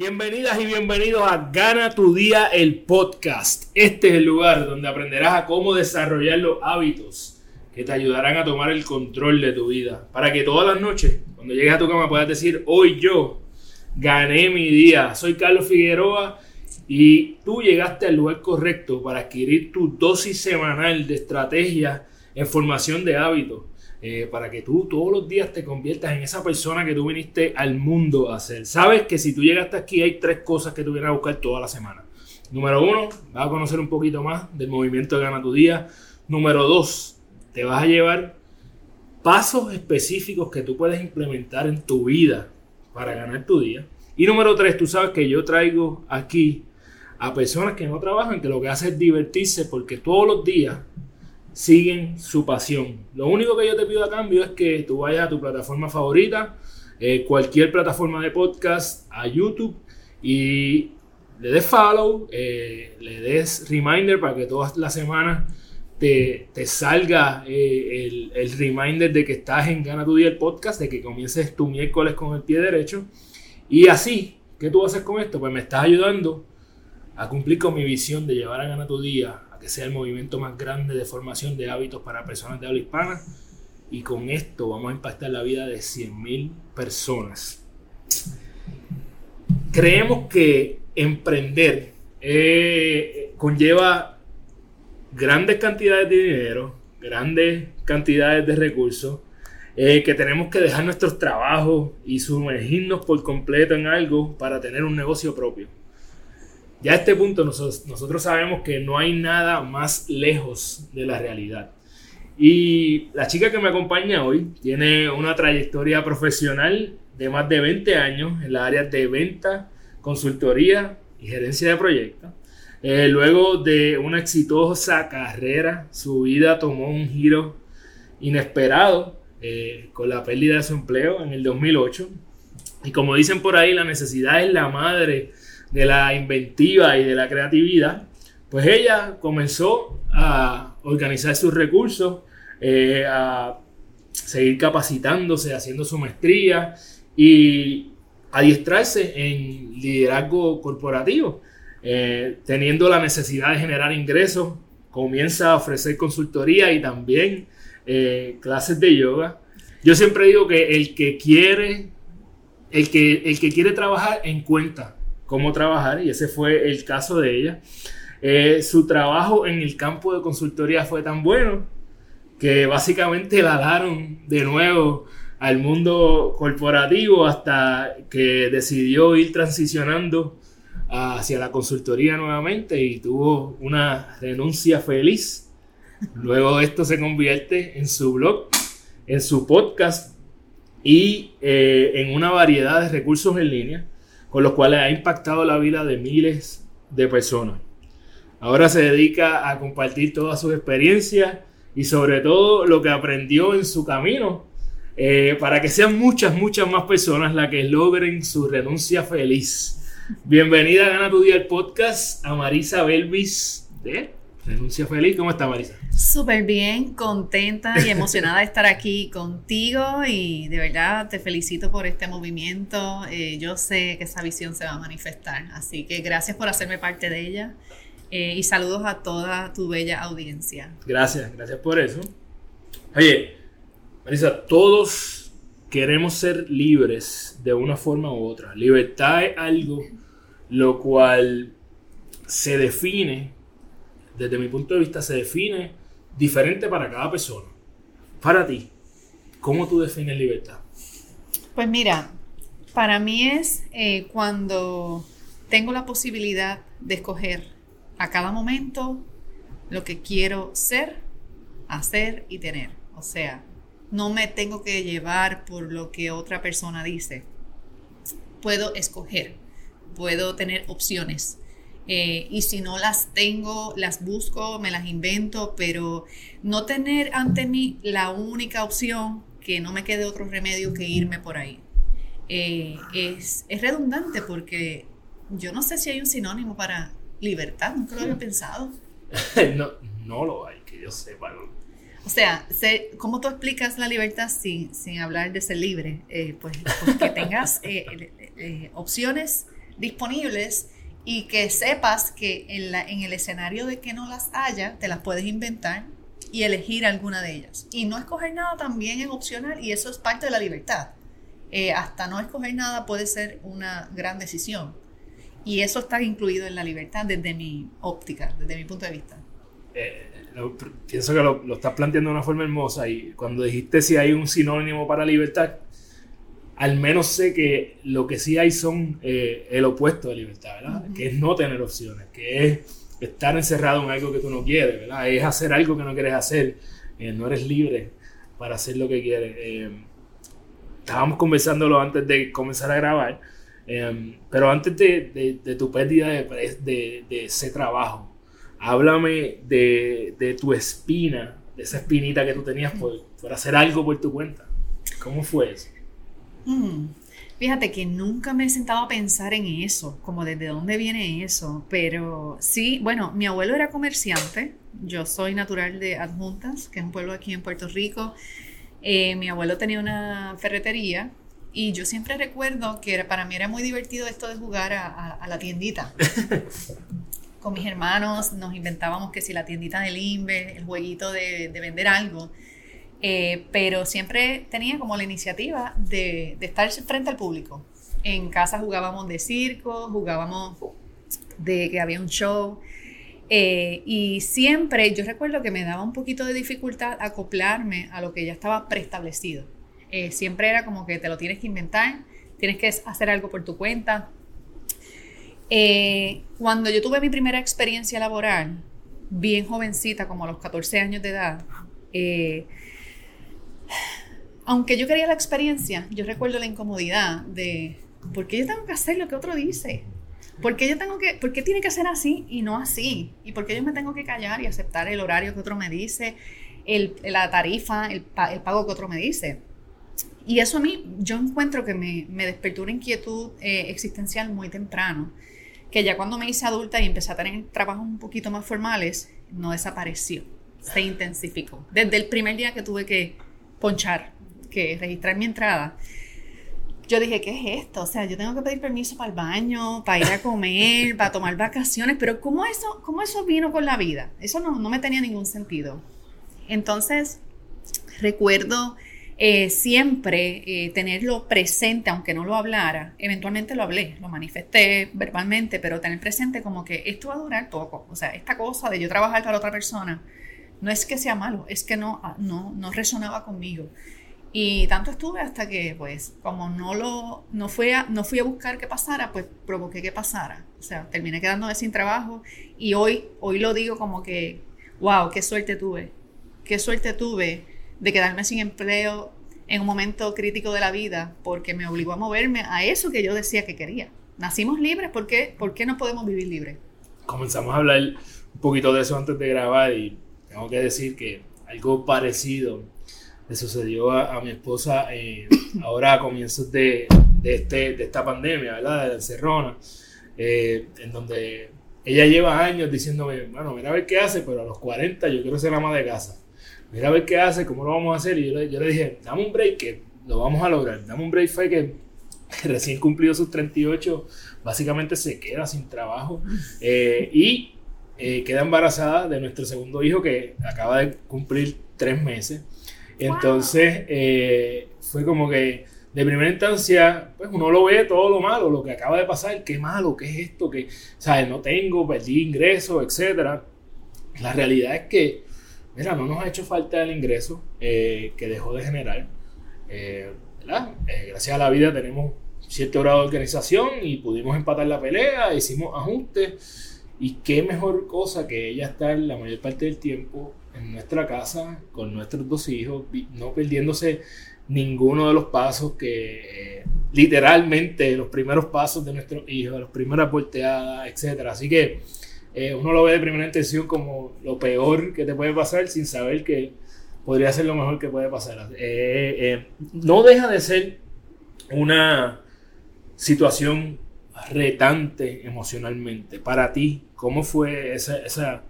Bienvenidas y bienvenidos a Gana tu Día el podcast. Este es el lugar donde aprenderás a cómo desarrollar los hábitos que te ayudarán a tomar el control de tu vida. Para que todas las noches, cuando llegues a tu cama, puedas decir, hoy yo gané mi día. Soy Carlos Figueroa y tú llegaste al lugar correcto para adquirir tu dosis semanal de estrategia en formación de hábitos eh, para que tú todos los días te conviertas en esa persona que tú viniste al mundo a ser. Sabes que si tú llegaste aquí hay tres cosas que tú vienes a buscar toda la semana. Número uno, vas a conocer un poquito más del movimiento de Gana tu Día. Número dos, te vas a llevar pasos específicos que tú puedes implementar en tu vida para ganar tu día. Y número tres, tú sabes que yo traigo aquí a personas que no trabajan, que lo que hacen es divertirse porque todos los días siguen su pasión. Lo único que yo te pido a cambio es que tú vayas a tu plataforma favorita, eh, cualquier plataforma de podcast, a YouTube y le des follow, eh, le des reminder para que todas las semanas te, salga eh, el, el, reminder de que estás en Gana tu Día el podcast, de que comiences tu miércoles con el pie derecho. Y así, ¿qué tú haces con esto? Pues me estás ayudando a cumplir con mi visión de llevar a Gana tu Día que sea el movimiento más grande de formación de hábitos para personas de habla hispana. Y con esto vamos a impactar la vida de 100.000 personas. Creemos que emprender eh, conlleva grandes cantidades de dinero, grandes cantidades de recursos, eh, que tenemos que dejar nuestros trabajos y sumergirnos por completo en algo para tener un negocio propio. Ya a este punto nosotros, sabemos que no hay nada más lejos de la realidad. Y la chica que me acompaña hoy tiene una trayectoria profesional de más de 20 años en las áreas de venta, consultoría y gerencia de proyectos. Eh, luego de una exitosa carrera, su vida tomó un giro inesperado eh, con la pérdida de su empleo en el 2008. Y como dicen por ahí, la necesidad es la madre de la inventiva y de la creatividad, pues ella comenzó a organizar sus recursos, eh, a seguir capacitándose, haciendo su maestría y adiestrarse en liderazgo corporativo. Eh, teniendo la necesidad de generar ingresos, comienza a ofrecer consultoría y también eh, clases de yoga. Yo siempre digo que el que quiere, el que, el que quiere trabajar en cuenta cómo trabajar y ese fue el caso de ella. Eh, su trabajo en el campo de consultoría fue tan bueno que básicamente la daron de nuevo al mundo corporativo hasta que decidió ir transicionando hacia la consultoría nuevamente y tuvo una renuncia feliz. Luego esto se convierte en su blog, en su podcast y eh, en una variedad de recursos en línea con los cuales ha impactado la vida de miles de personas. Ahora se dedica a compartir todas sus experiencias y sobre todo lo que aprendió en su camino eh, para que sean muchas, muchas más personas las que logren su renuncia feliz. Bienvenida a Gana tu el podcast a Marisa Belvis de Renuncia Feliz. ¿Cómo está Marisa? Súper bien, contenta y emocionada de estar aquí contigo y de verdad te felicito por este movimiento. Eh, yo sé que esa visión se va a manifestar, así que gracias por hacerme parte de ella eh, y saludos a toda tu bella audiencia. Gracias, gracias por eso. Oye, Marisa, todos queremos ser libres de una forma u otra. Libertad es algo lo cual se define, desde mi punto de vista, se define diferente para cada persona. Para ti, ¿cómo tú defines libertad? Pues mira, para mí es eh, cuando tengo la posibilidad de escoger a cada momento lo que quiero ser, hacer y tener. O sea, no me tengo que llevar por lo que otra persona dice. Puedo escoger, puedo tener opciones Eh, y si no las tengo, las busco, me las invento, pero no tener ante mí la única opción que no me quede otro remedio que irme por ahí. Eh, es, es redundante porque yo no sé si hay un sinónimo para libertad, nunca lo había pensado. no, no lo hay, que yo sepa. O sea, ¿cómo tú explicas la libertad sin, sin hablar de ser libre? Eh, pues, pues, que tengas eh, eh, opciones disponibles y que sepas que en, la, en el escenario de que no las haya, te las puedes inventar y elegir alguna de ellas. Y no escoger nada también es opcional y eso es parte de la libertad. hasta no escoger nada puede ser una gran decisión. Y eso está incluido en la libertad desde mi óptica, desde mi punto de vista. Eh, pienso que lo, lo, estás planteando de una forma hermosa y cuando dijiste si hay un sinónimo para libertad, al menos sé que lo que sí hay son eh, el opuesto de libertad, ¿verdad? Que es no tener opciones, que es estar encerrado en algo que tú no quieres, ¿verdad? Es hacer algo que no quieres hacer, eh, no eres libre para hacer lo que quieres. estábamos conversándolo antes de comenzar a grabar Em, pero antes de, de, tu pérdida de, de, ese trabajo, háblame de, tu espina, de esa espinita que tú tenías por, por hacer algo por tu cuenta. ¿Cómo fue eso? Mm, fíjate que nunca me he sentado a pensar en eso, como desde dónde viene eso, pero sí, bueno, mi abuelo era comerciante, yo soy natural de Adjuntas, que es un pueblo aquí en Puerto Rico. Eh, mi abuelo tenía una ferretería y yo siempre recuerdo que para mí era muy divertido esto de jugar a, la tiendita. Con mis hermanos nos inventábamos que si la tiendita del Inver, el jueguito de, vender algo. Eh, pero siempre tenía como la iniciativa de, estar frente al público. En casa jugábamos de circo, jugábamos de que había un show. Eh, y siempre yo recuerdo que me daba un poquito de dificultad acoplarme a lo que ya estaba preestablecido. Eh, siempre era como que te lo tienes que inventar, tienes que hacer algo por tu cuenta. Eh, cuando yo tuve mi primera experiencia laboral, bien jovencita, como a los 14 años de edad, eh, aunque yo quería la experiencia, yo recuerdo la incomodidad de, ¿por qué yo tengo que hacer lo que otro dice? ¿Por qué, yo tengo que, ¿Por qué tiene que ser así y no así? ¿Y por qué yo me tengo que callar y aceptar el horario que otro me dice, el, la tarifa, el, el pago que otro me dice? Y eso a mí, yo encuentro que me, me despertó una inquietud eh, existencial muy temprano, que ya cuando me hice adulta y empecé a tener trabajos un poquito más formales, no desapareció, se intensificó. Desde el primer día que tuve que ponchar, que registrar mi entrada, yo dije, ¿qué es esto? O sea, yo tengo que pedir permiso para el baño, para ir a comer, para tomar vacaciones, pero ¿cómo eso, cómo eso vino con la vida? Eso no, no me tenía ningún sentido. Entonces, recuerdo eh, siempre eh, tenerlo presente, aunque no lo hablara, eventualmente lo hablé, lo manifesté verbalmente, pero tener presente como que esto va a durar poco. O sea, esta cosa de yo trabajar para otra persona, no es que sea malo, es que no, ah, no, no resonaba conmigo. Y tanto estuve hasta que, pues, como no lo, no fui a, no fui a buscar que pasara, pues provoqué que pasara. O sea, terminé quedándome sin trabajo y hoy, hoy lo digo como que, wow, qué suerte tuve, qué suerte tuve de quedarme sin empleo en un momento crítico de la vida porque me obligó a moverme a eso que yo decía que quería. Nacimos libres, ¿por qué, ¿Por qué no podemos vivir libres? Comenzamos a hablar un poquito de eso antes de grabar y tengo que decir que algo parecido le sucedió a, mi esposa eh, ahora a comienzos de, de, este, de esta pandemia, ¿verdad? De la encerrona, eh, en donde ella lleva años diciéndome, bueno, mira a ver qué hace, pero a los 40 yo quiero ser ama de casa mira a ver qué hace, cómo lo vamos a hacer. Y yo le, dije, dame un break que lo vamos a lograr. Dame un break fue que recién cumplido sus 38, básicamente se queda sin trabajo eh, y eh, queda embarazada de nuestro segundo hijo que acaba de cumplir tres meses. Entonces eh, fue como que de primera instancia, pues uno lo ve todo lo malo, lo que acaba de pasar, qué malo, qué es esto, que, ¿sabes? No tengo, perdí ingresos, etc. La realidad es que mira, no nos ha hecho falta el ingreso eh, que dejó de generar. Eh, eh, gracias a la vida tenemos cierto grado de organización y pudimos empatar la pelea, hicimos ajustes y qué mejor cosa que ella estar la mayor parte del tiempo en nuestra casa con nuestros dos hijos, no perdiéndose ninguno de los pasos que literalmente los primeros pasos de nuestros hijos, las primeras volteadas, etc. Así que eh, uno lo ve de primera intención como lo peor que te puede pasar sin saber que podría ser lo mejor que puede pasar. Eh, eh, no deja de ser una situación retante emocionalmente para ti. ¿Cómo fue esa, esa,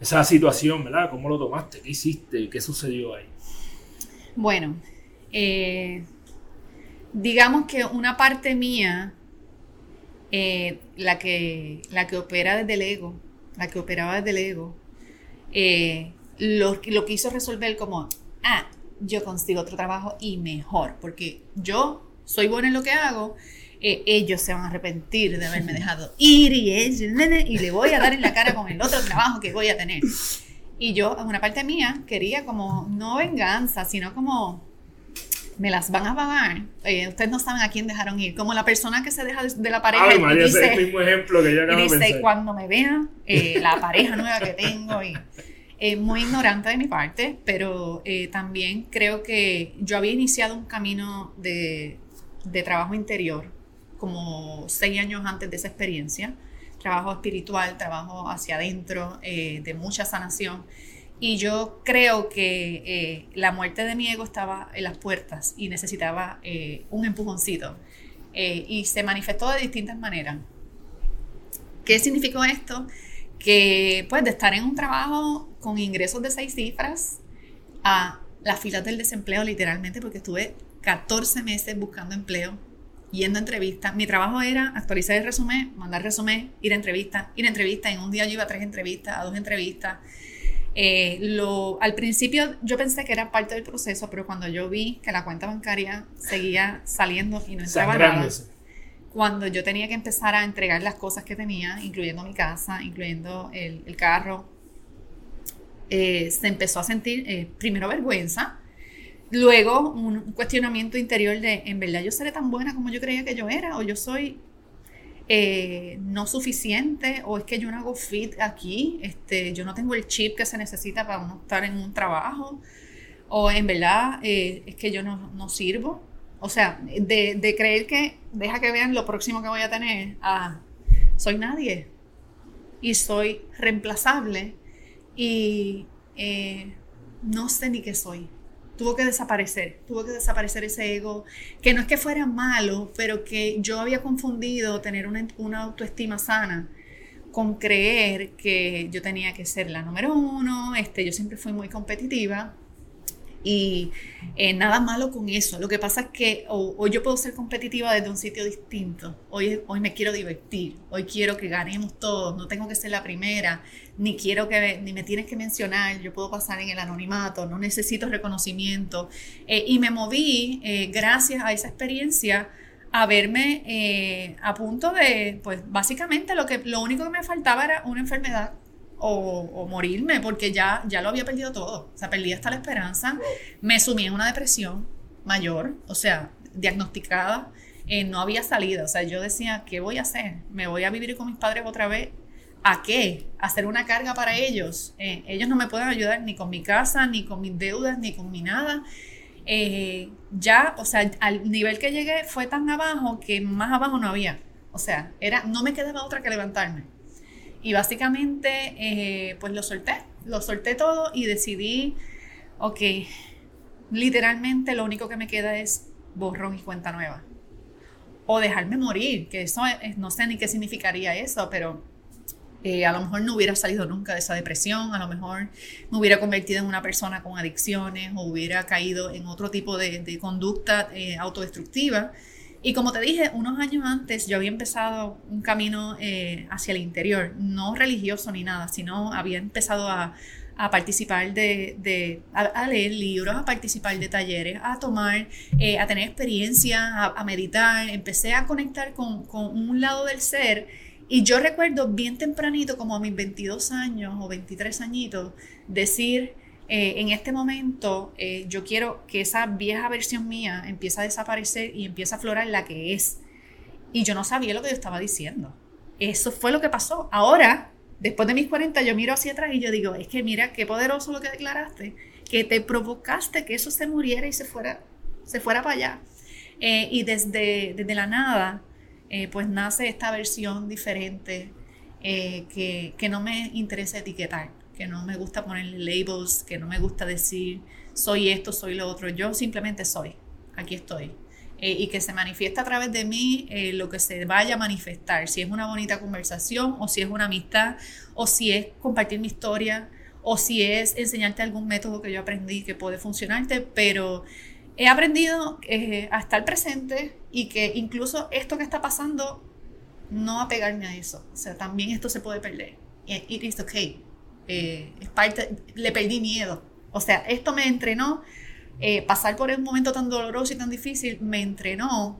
esa situación, verdad? ¿Cómo lo tomaste? ¿Qué hiciste? ¿Qué sucedió ahí? Bueno, digamos que una parte mía, la, que, la que opera desde el ego, la que operaba desde el ego, eh, lo, lo quiso resolver como, ah, yo consigo otro trabajo y mejor, porque yo soy buena en lo que hago, eh, ellos se van a arrepentir de haberme dejado ir y, y le voy a dar en la cara con el otro trabajo que voy a tener. Y yo, en una parte mía, quería como, no venganza, sino como, me las van a pagar. Eh, ustedes no saben a quién dejaron ir. Como la persona que se deja de, la pareja. y dice, es el mismo ejemplo que yo acabo y dice, cuando me vean, eh, la pareja nueva que tengo. Y, eh, muy ignorante de mi parte, pero también creo que yo había iniciado un camino de, de trabajo interior como seis años antes de esa experiencia. Trabajo espiritual, trabajo hacia adentro, de mucha sanación. Y yo creo que eh, la muerte de mi ego estaba en las puertas y necesitaba eh, un empujoncito. Eh, y se manifestó de distintas maneras. ¿Qué significó esto? Que pues de estar en un trabajo con ingresos de seis cifras a las filas del desempleo literalmente, porque estuve 14 meses buscando empleo, yendo a entrevistas. Mi trabajo era actualizar el resumen, mandar resumen, ir a entrevistas, ir a entrevistas. En un día yo iba a tres entrevistas, a dos entrevistas. Eh, lo, al principio yo pensé que era parte del proceso, pero cuando yo vi que la cuenta bancaria seguía saliendo y no entraba nada, cuando yo tenía que empezar a entregar las cosas que tenía, incluyendo mi casa, incluyendo el, carro, eh, se empezó a sentir eh, primero vergüenza, luego un cuestionamiento interior de, en verdad yo seré tan buena como yo creía que yo era, o yo soy eh, no suficiente o es que yo no hago fit aquí, este, yo no tengo el chip que se necesita para uno estar en un trabajo. O en verdad eh, es que yo no, sirvo. O sea, de, creer que deja que vean lo próximo que voy a tener, ah, soy nadie y soy reemplazable y eh, no sé ni qué soy tuvo que desaparecer, tuvo que desaparecer ese ego, que no es que fuera malo, pero que yo había confundido tener una, una autoestima sana con creer que yo tenía que ser la número uno, este, yo siempre fui muy competitiva y eh, nada malo con eso. Lo que pasa es que hoy yo puedo ser competitiva desde un sitio distinto. Hoy, hoy me quiero divertir. Hoy quiero que ganemos todos. No tengo que ser la primera. Ni quiero que ni me tienes que mencionar. Yo puedo pasar en el anonimato. No necesito reconocimiento. Eh, y me moví eh, gracias a esa experiencia a verme a punto de, pues básicamente lo, que, lo único que me faltaba era una enfermedad o, morirme, porque ya, ya lo había perdido todo. O sea, perdí hasta la esperanza. Me sumí en una depresión mayor, o sea, diagnosticada. Eh, no había salida. O sea, yo decía, ¿qué voy a hacer? ¿Me voy a vivir con mis padres otra vez? ¿A qué? ¿Hacer una carga para ellos? Eh, ellos no me pueden ayudar ni con mi casa, ni con mis deudas, ni con mi nada. Eh, ya, o sea, al nivel que llegué fue tan abajo que más abajo no había. O sea, era, no me quedaba otra que levantarme. Y básicamente, eh, pues lo solté, lo solté todo y decidí, ok, literalmente lo único que me queda es borrón y cuenta nueva. O dejarme morir, que eso no sé ni qué significaría eso, pero eh, a lo mejor no hubiera salido nunca de esa depresión, a lo mejor me hubiera convertido en una persona con adicciones o hubiera caído en otro tipo de, conducta eh, autodestructiva. Y como te dije, unos años antes yo había empezado un camino eh, hacia el interior, no religioso ni nada, sino había empezado a, participar de, a, leer libros, a participar de talleres, a tomar, eh, a tener experiencia, a, meditar, empecé a conectar con, con, un lado del ser. Y yo recuerdo bien tempranito, como a mis 22 años o 23 añitos, decir, eh, en este momento eh, yo quiero que esa vieja versión mía empiece a desaparecer y empiece a aflorar la que es. Y yo no sabía lo que yo estaba diciendo. Eso fue lo que pasó. Ahora, después de mis 40, yo miro hacia atrás y yo digo, es que mira qué poderoso lo que declaraste, que te provocaste que eso se muriera y se fuera, se fuera para allá. Eh, y desde, desde la nada, pues nace esta versión diferente que, que, no me interesa etiquetar, que no me gusta ponerle labels, que no me gusta decir soy esto, soy lo otro. Yo simplemente soy, aquí estoy. y que se manifiesta a través de mí lo que se vaya a manifestar, si es una bonita conversación o si es una amistad o si es compartir mi historia o si es enseñarte algún método que yo aprendí que puede funcionarte, pero he aprendido eh, a estar presente y que incluso esto que está pasando, no apegarme a eso. O sea, también esto se puede perder. It is okay. Eh, le perdí miedo. O sea, esto me entrenó, eh, pasar por un momento tan doloroso y tan difícil, me entrenó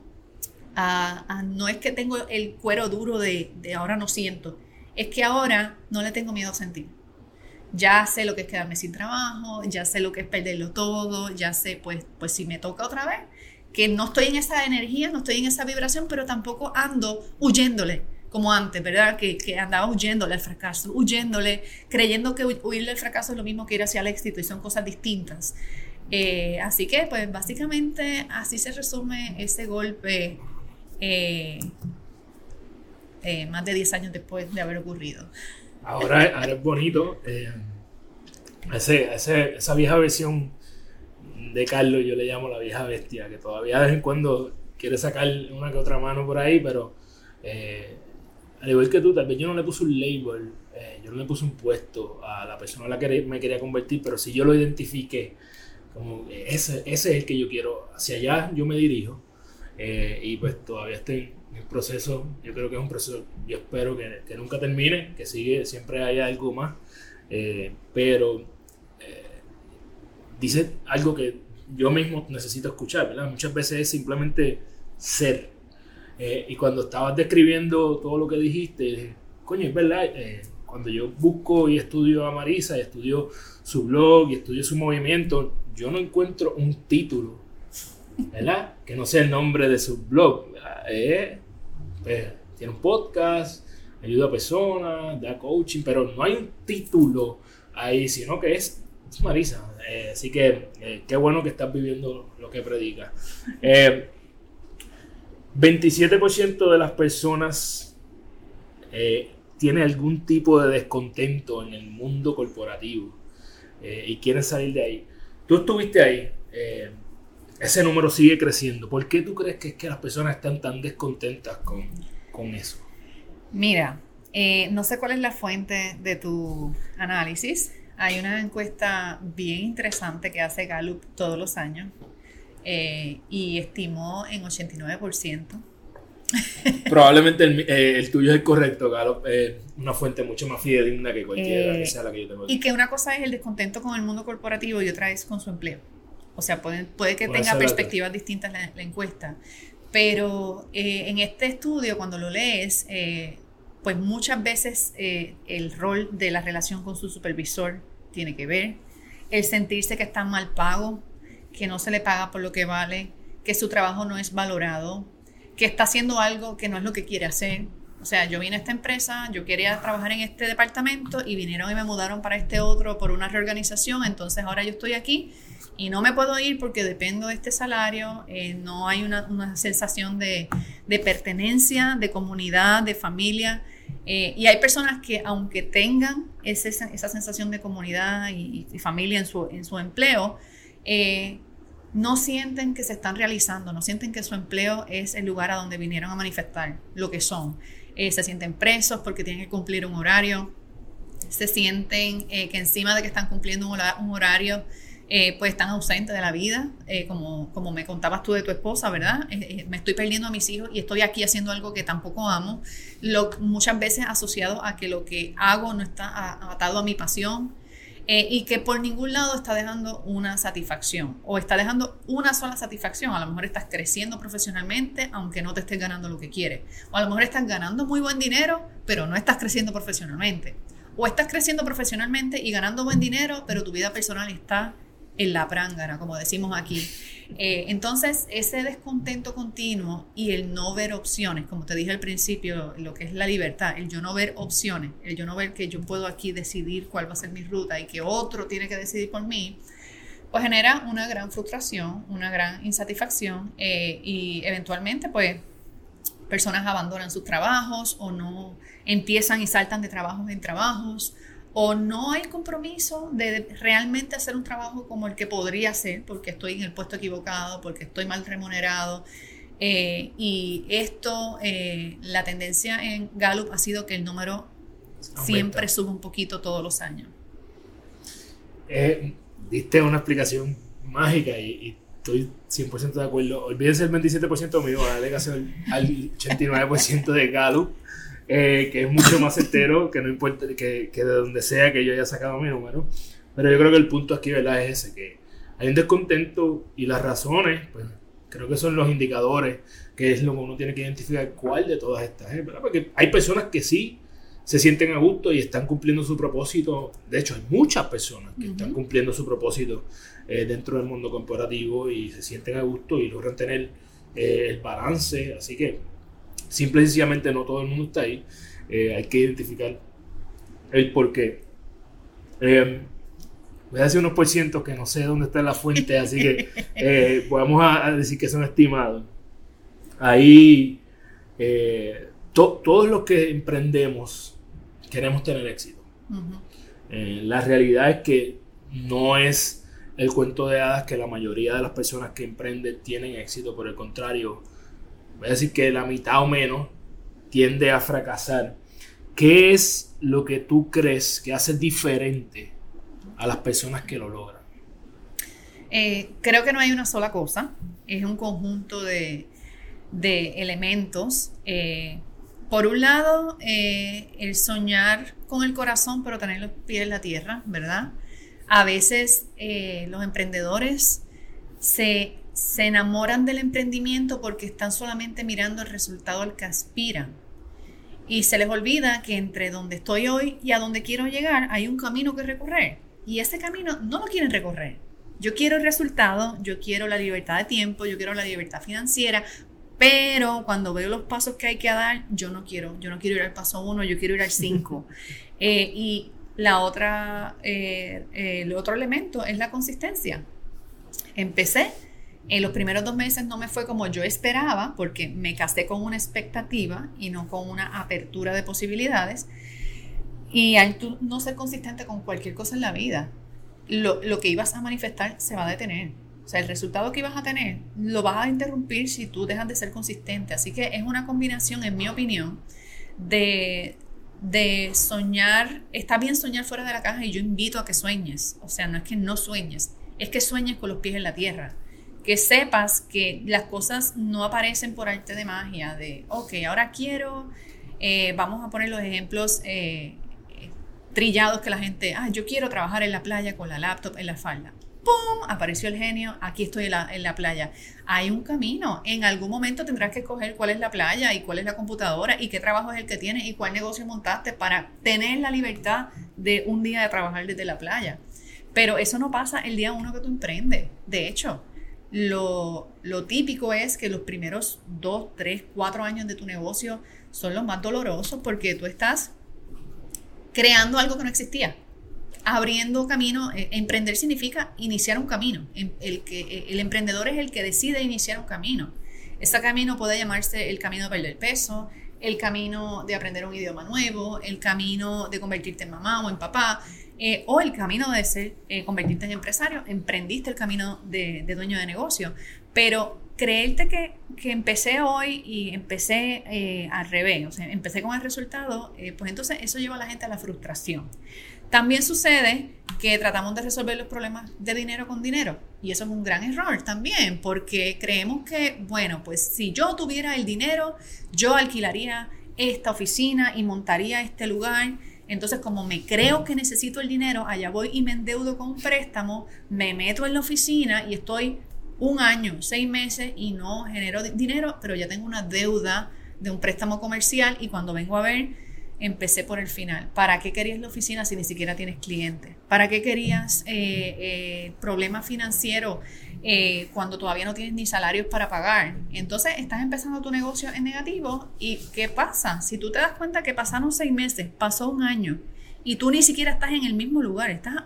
a, no es que tengo el cuero duro de, de ahora no siento, es que ahora no le tengo miedo a sentir ya sé lo que es quedarme sin trabajo, ya sé lo que es perderlo todo, ya sé, pues, pues si me toca otra vez, que no estoy en esa energía, no estoy en esa vibración, pero tampoco ando huyéndole como antes, ¿verdad? Que, que andaba huyéndole al fracaso, huyéndole, creyendo que huirle al fracaso es lo mismo que ir hacia el éxito y son cosas distintas. Eh, así que, pues básicamente así se resume ese golpe eh, eh, más de 10 años después de haber ocurrido. Ahora, ahora es bonito. Eh, ese, esa vieja versión de Carlos, yo le llamo la vieja bestia, que todavía de vez en cuando quiere sacar una que otra mano por ahí, pero eh, al igual que tú, tal vez yo no le puse un label, eh, yo no le puse un puesto a la persona a la que me quería convertir, pero si yo lo identifiqué, como ese, ese es el que yo quiero, hacia allá yo me dirijo, y pues todavía estoy el proceso, yo creo que es un proceso, yo espero que, que nunca termine, que sigue, siempre haya algo más, eh, pero eh, dice algo que yo mismo necesito escuchar, ¿verdad? Muchas veces es simplemente ser. Eh, y cuando estabas describiendo todo lo que dijiste, coño, es verdad, cuando yo busco y estudio a Marisa estudio su blog y estudio su movimiento, yo no encuentro un título, ¿verdad? Que no sea el nombre de su blog. Eh, eh, tiene un podcast, ayuda a personas, da coaching, pero no hay un título ahí, sino que es, Marisa. Eh, así que eh, qué bueno que estás viviendo lo que predica. 27% de las personas tiene algún tipo de descontento en el mundo corporativo y quieren salir de ahí. Tú estuviste ahí ese número sigue creciendo. ¿Por qué tú crees que es que las personas están tan descontentas con, eso? Mira, eh, no sé cuál es la fuente de tu análisis. Hay una encuesta bien interesante que hace Gallup todos los años eh, y estimó en 89%. Probablemente eh, el, tuyo es el correcto, Gallup. una fuente mucho más fidedigna que cualquiera que sea la que yo tengo. Y que una cosa es el descontento con el mundo corporativo y otra es con su empleo. O sea, puede, puede que tenga perspectivas distintas la, la, encuesta. Pero eh, en este estudio, cuando lo lees, eh, pues muchas veces eh, el rol de la relación con su supervisor tiene que ver. El sentirse que está mal pago, que no se le paga por lo que vale, que su trabajo no es valorado, que está haciendo algo que no es lo que quiere hacer. O sea, yo vine a esta empresa, yo quería trabajar en este departamento y vinieron y me mudaron para este otro por una reorganización, entonces ahora yo estoy aquí y no me puedo ir porque dependo de este salario, eh, no hay una, sensación de, pertenencia, de comunidad, de familia. Eh, y hay personas que aunque tengan esa sensación de comunidad y, familia en su, en su empleo, eh, no sienten que se están realizando, no sienten que su empleo es el lugar a donde vinieron a manifestar lo que son. se sienten presos porque tienen que cumplir un horario, se sienten que encima de que están cumpliendo un horario, eh, pues están ausentes de la vida, eh, como, como me contabas tú de tu esposa, ¿verdad? Eh, me estoy perdiendo a mis hijos y estoy aquí haciendo algo que tampoco amo, muchas veces asociado a que lo que hago no está atado a mi pasión y que por ningún lado está dejando una satisfacción o está dejando una sola satisfacción. A lo mejor estás creciendo profesionalmente aunque no te estés ganando lo que quieres. O a lo mejor estás ganando muy buen dinero, pero no estás creciendo profesionalmente. O estás creciendo profesionalmente y ganando buen dinero, pero tu vida personal está en la prángara, como decimos aquí. Eh, entonces, ese descontento continuo y el no ver opciones, como te dije al principio, lo que es la libertad, el yo no ver opciones, el yo no ver que yo puedo aquí decidir cuál va a ser mi ruta y que otro tiene que decidir por mí, pues genera una gran frustración, una gran insatisfacción eh, y eventualmente pues personas abandonan sus trabajos o no empiezan y saltan de trabajos en trabajos o no hay compromiso de realmente hacer un trabajo como el que podría ser porque estoy en el puesto equivocado, porque estoy mal remunerado. Eh, y esto, eh, la tendencia en Gallup ha sido que el número siempre sube un poquito todos los años. Eh, diste una explicación mágica y, estoy 100% de acuerdo. Olvídense el 27% mío, dale caso al 89% de Gallup. Eh, que es mucho más entero, que no importa, que, que, de donde sea que yo haya sacado mi número. Pero yo creo que el punto aquí, ¿verdad? Es ese, que hay un descontento y las razones, pues creo que son los indicadores, que es lo que uno tiene que identificar cuál de todas estas es, ¿verdad? Porque hay personas que sí se sienten a gusto y están cumpliendo su propósito. De hecho, hay muchas personas que están cumpliendo su propósito eh, dentro del mundo corporativo y se sienten a gusto y logran tener eh, el balance. Así que Simple y sencillamente no todo el mundo está ahí. Eh, hay que identificar el por qué. Eh, voy a decir unos por cientos que no sé dónde está la fuente, así que eh, vamos a, decir que son estimados. Ahí, todos los que emprendemos queremos tener éxito. la realidad es que no es el cuento de hadas que la mayoría de las personas que emprenden tienen éxito, por el contrario, voy a decir que la mitad o menos, tiende a fracasar. ¿Qué es lo que tú crees que hace diferente a las personas que lo logran? Eh, creo que no hay una sola cosa, es un conjunto de, elementos. Eh, por un lado, eh, el soñar con el corazón, pero tener los pies en la tierra, ¿verdad? A veces los emprendedores se se enamoran del emprendimiento porque están solamente mirando el resultado al que aspiran. Y se les olvida que entre donde estoy hoy y a donde quiero llegar hay un camino que recorrer. Y ese camino no lo quieren recorrer. Yo quiero el resultado, yo quiero la libertad de tiempo, yo quiero la libertad financiera, pero cuando veo los pasos que hay que dar, yo no quiero, yo no quiero ir al paso uno, yo quiero ir al cinco. Eh, y la otra, eh, el otro elemento es la consistencia. Empecé en los primeros dos meses no me fue como yo esperaba, porque me casé con una expectativa y no con una apertura de posibilidades. Y al no ser consistente con cualquier cosa en la vida, lo, lo, que ibas a manifestar se va a detener. O sea, el resultado que ibas a tener lo vas a interrumpir si tú dejas de ser consistente. Así que es una combinación, en mi opinión, de, de soñar. Está bien soñar fuera de la caja y yo invito a que sueñes. O sea, no es que no sueñes, es que sueñes con los pies en la tierra que sepas que las cosas no aparecen por arte de magia, de, ok, ahora quiero, eh, vamos a poner los ejemplos eh, trillados que la gente, ah, yo quiero trabajar en la playa con la laptop en la falda. ¡Pum! Apareció el genio, aquí estoy en la, en la playa. Hay un camino, en algún momento tendrás que escoger cuál es la playa y cuál es la computadora y qué trabajo es el que tienes y cuál negocio montaste para tener la libertad de un día de trabajar desde la playa. Pero eso no pasa el día uno que tú emprendes. De hecho, lo, típico es que los primeros dos, tres, cuatro años de tu negocio son los más dolorosos porque tú estás creando algo que no existía, abriendo camino. Eh, emprender significa iniciar un camino. Em, el, que, eh, el emprendedor es el que decide iniciar un camino. Ese camino puede llamarse el camino de perder peso, el camino de aprender un idioma nuevo, el camino de convertirte en mamá o en papá, eh, o el camino de ser, eh, convertirte en empresario, emprendiste el camino de, dueño de negocio, pero creerte que, que empecé hoy y empecé eh, al revés, o sea, empecé con el resultado, pues entonces eso lleva a la gente a la frustración. También sucede que tratamos de resolver los problemas de dinero con dinero. Y eso es un gran error también, porque creemos que, bueno, pues si yo tuviera el dinero, yo alquilaría esta oficina y montaría este lugar entonces, como me creo que necesito el dinero, allá voy y me endeudo con un préstamo, me meto en la oficina y estoy un año, seis meses y no genero dinero, pero ya tengo una deuda de un préstamo comercial y cuando vengo a ver, empecé por el final. ¿Para qué querías la oficina si ni siquiera tienes clientes? ¿Para qué querías eh, eh, problemas financieros eh, cuando todavía no tienes ni salarios para pagar? Entonces estás empezando tu negocio en negativo y ¿qué pasa? Si tú te das cuenta que pasaron seis meses, pasó un año y tú ni siquiera estás en el mismo lugar, estás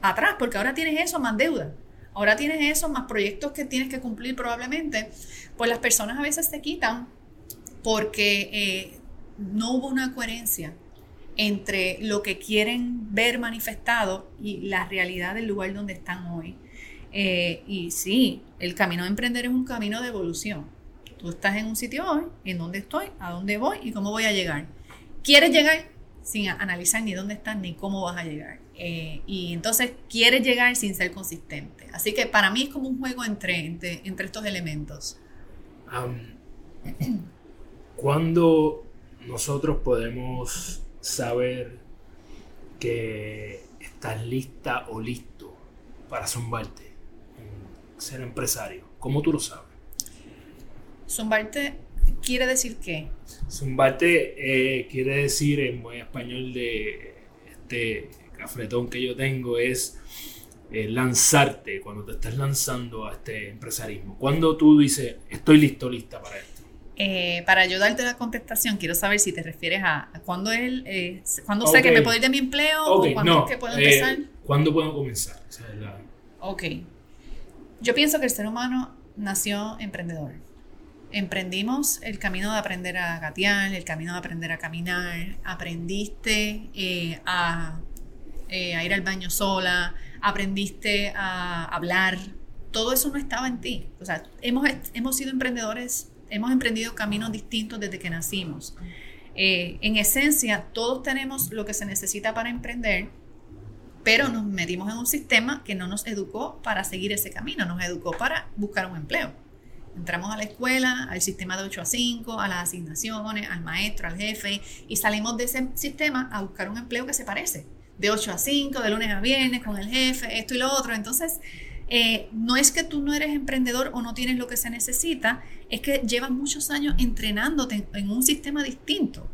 atrás porque ahora tienes eso más deuda. Ahora tienes eso, más proyectos que tienes que cumplir probablemente, pues las personas a veces se quitan porque no hubo una coherencia entre lo que quieren ver manifestado y la realidad del lugar donde están hoy. Eh, y sí, el camino de emprender es un camino de evolución. Tú estás en un sitio hoy, en dónde estoy, a dónde voy y cómo voy a llegar. ¿Quieres llegar? Sin analizar ni dónde estás ni cómo vas a llegar. Eh, y entonces quieres llegar sin ser consistente. Así que para mí es como un juego entre, entre, estos elementos. ¿Cuándo nosotros podemos saber que estás lista o listo para zumbarte, ser empresario? ¿Cómo tú lo sabes? Zumbarte quiere decir qué? Zumbarte eh, quiere decir en buen español de este cafretón que yo tengo es eh, lanzarte, cuando te estás lanzando a este empresarismo. Cuando tú dices, estoy listo, lista para esto. Eh, para ayudarte a la contestación, quiero saber si te refieres a, cuándo es, eh, cuándo sé que me puedo ir de mi empleo o cuándo es que puedo empezar. ¿Cuándo puedo comenzar? Ok. Yo pienso que el ser humano nació emprendedor. Emprendimos el camino de aprender a gatear, el camino de aprender a caminar, aprendiste a, a ir al baño sola, aprendiste a hablar, todo eso no estaba en ti. O sea, hemos, hemos sido emprendedores hemos emprendido caminos distintos desde que nacimos. Eh, en esencia, todos tenemos lo que se necesita para emprender, pero nos metimos en un sistema que no nos educó para seguir ese camino, nos educó para buscar un empleo. Entramos a la escuela, al sistema de 8 a 5, a las asignaciones, al maestro, al jefe, y salimos de ese sistema a buscar un empleo que se parece. De 8 a 5, de lunes a viernes, con el jefe, esto y lo otro. Entonces, eh, no es que tú no eres emprendedor o no tienes lo que se necesita, es que llevas muchos años entrenándote en un sistema distinto.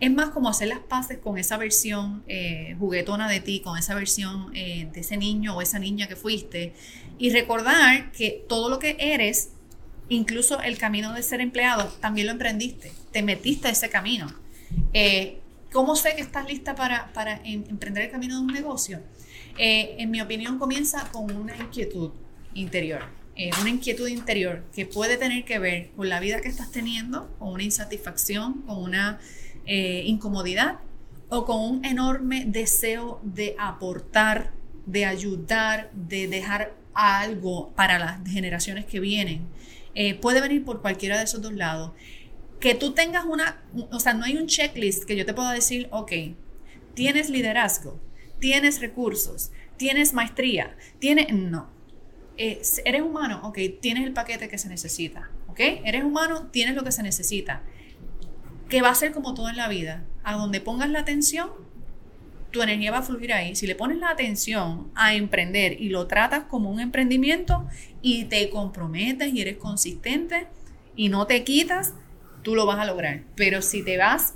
Es más como hacer las paces con esa versión eh, juguetona de ti, con esa versión eh, de ese niño o esa niña que fuiste, y recordar que todo lo que eres, incluso el camino de ser empleado, también lo emprendiste, te metiste a ese camino. ¿Cómo sé que estás lista para, para em, emprender el camino de un negocio? Eh, en mi opinión, comienza con una inquietud interior. Eh, una inquietud interior que puede tener que ver con la vida que estás teniendo, con una insatisfacción, con una eh, incomodidad o con un enorme deseo de aportar, de ayudar, de dejar algo para las generaciones que vienen. puede venir por cualquiera de esos dos lados. Que tú tengas una, o sea, no hay un checklist que yo te pueda decir, ok, tienes liderazgo, tienes recursos, tienes maestría, tienes... No. eres humano, ok, tienes el paquete que se necesita, ok, eres humano, tienes lo que se necesita. Que va a ser como todo en la vida, a donde pongas la atención, tu energía va a fluir ahí. Si le pones la atención a emprender y lo tratas como un emprendimiento y te comprometes y eres consistente y no te quitas, tú lo vas a lograr. Pero si te vas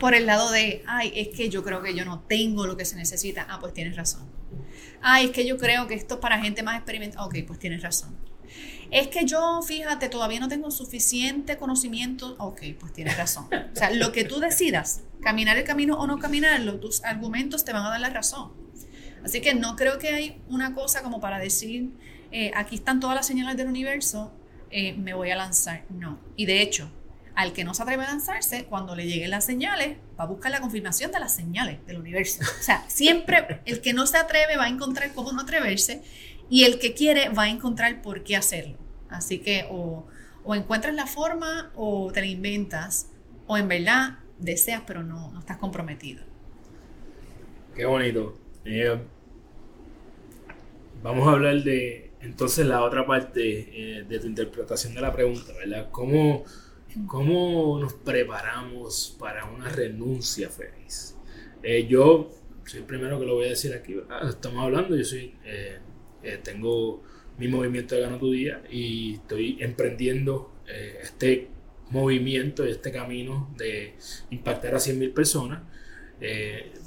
por el lado de, ay, es que yo creo que yo no tengo lo que se necesita. Ah, pues tienes razón. Ay, es que yo creo que esto es para gente más experimentada. Ok, pues tienes razón. Es que yo, fíjate, todavía no tengo suficiente conocimiento. Ok, pues tienes razón. O sea, lo que tú decidas, caminar el camino o no caminarlo, tus argumentos te van a dar la razón. Así que no creo que hay una cosa como para decir, eh, aquí están todas las señales del universo, eh, me voy a lanzar. No. Y de hecho, al que no se atreve a lanzarse, cuando le lleguen las señales, va a buscar la confirmación de las señales del universo. O sea, siempre el que no se atreve va a encontrar cómo no atreverse y el que quiere va a encontrar por qué hacerlo. Así que o, encuentras la forma o te la inventas o en verdad deseas pero no, estás comprometido. Qué bonito. Eh, vamos a hablar de entonces la otra parte eh, de tu interpretación de la pregunta, ¿verdad? ¿Cómo ¿Cómo nos preparamos para una renuncia feliz? Eh, yo soy el primero que lo voy a decir aquí, Estamos hablando, yo soy, eh, eh, tengo mi movimiento de Gano Tu Día y estoy emprendiendo este movimiento y este camino de impactar a 100.000 personas,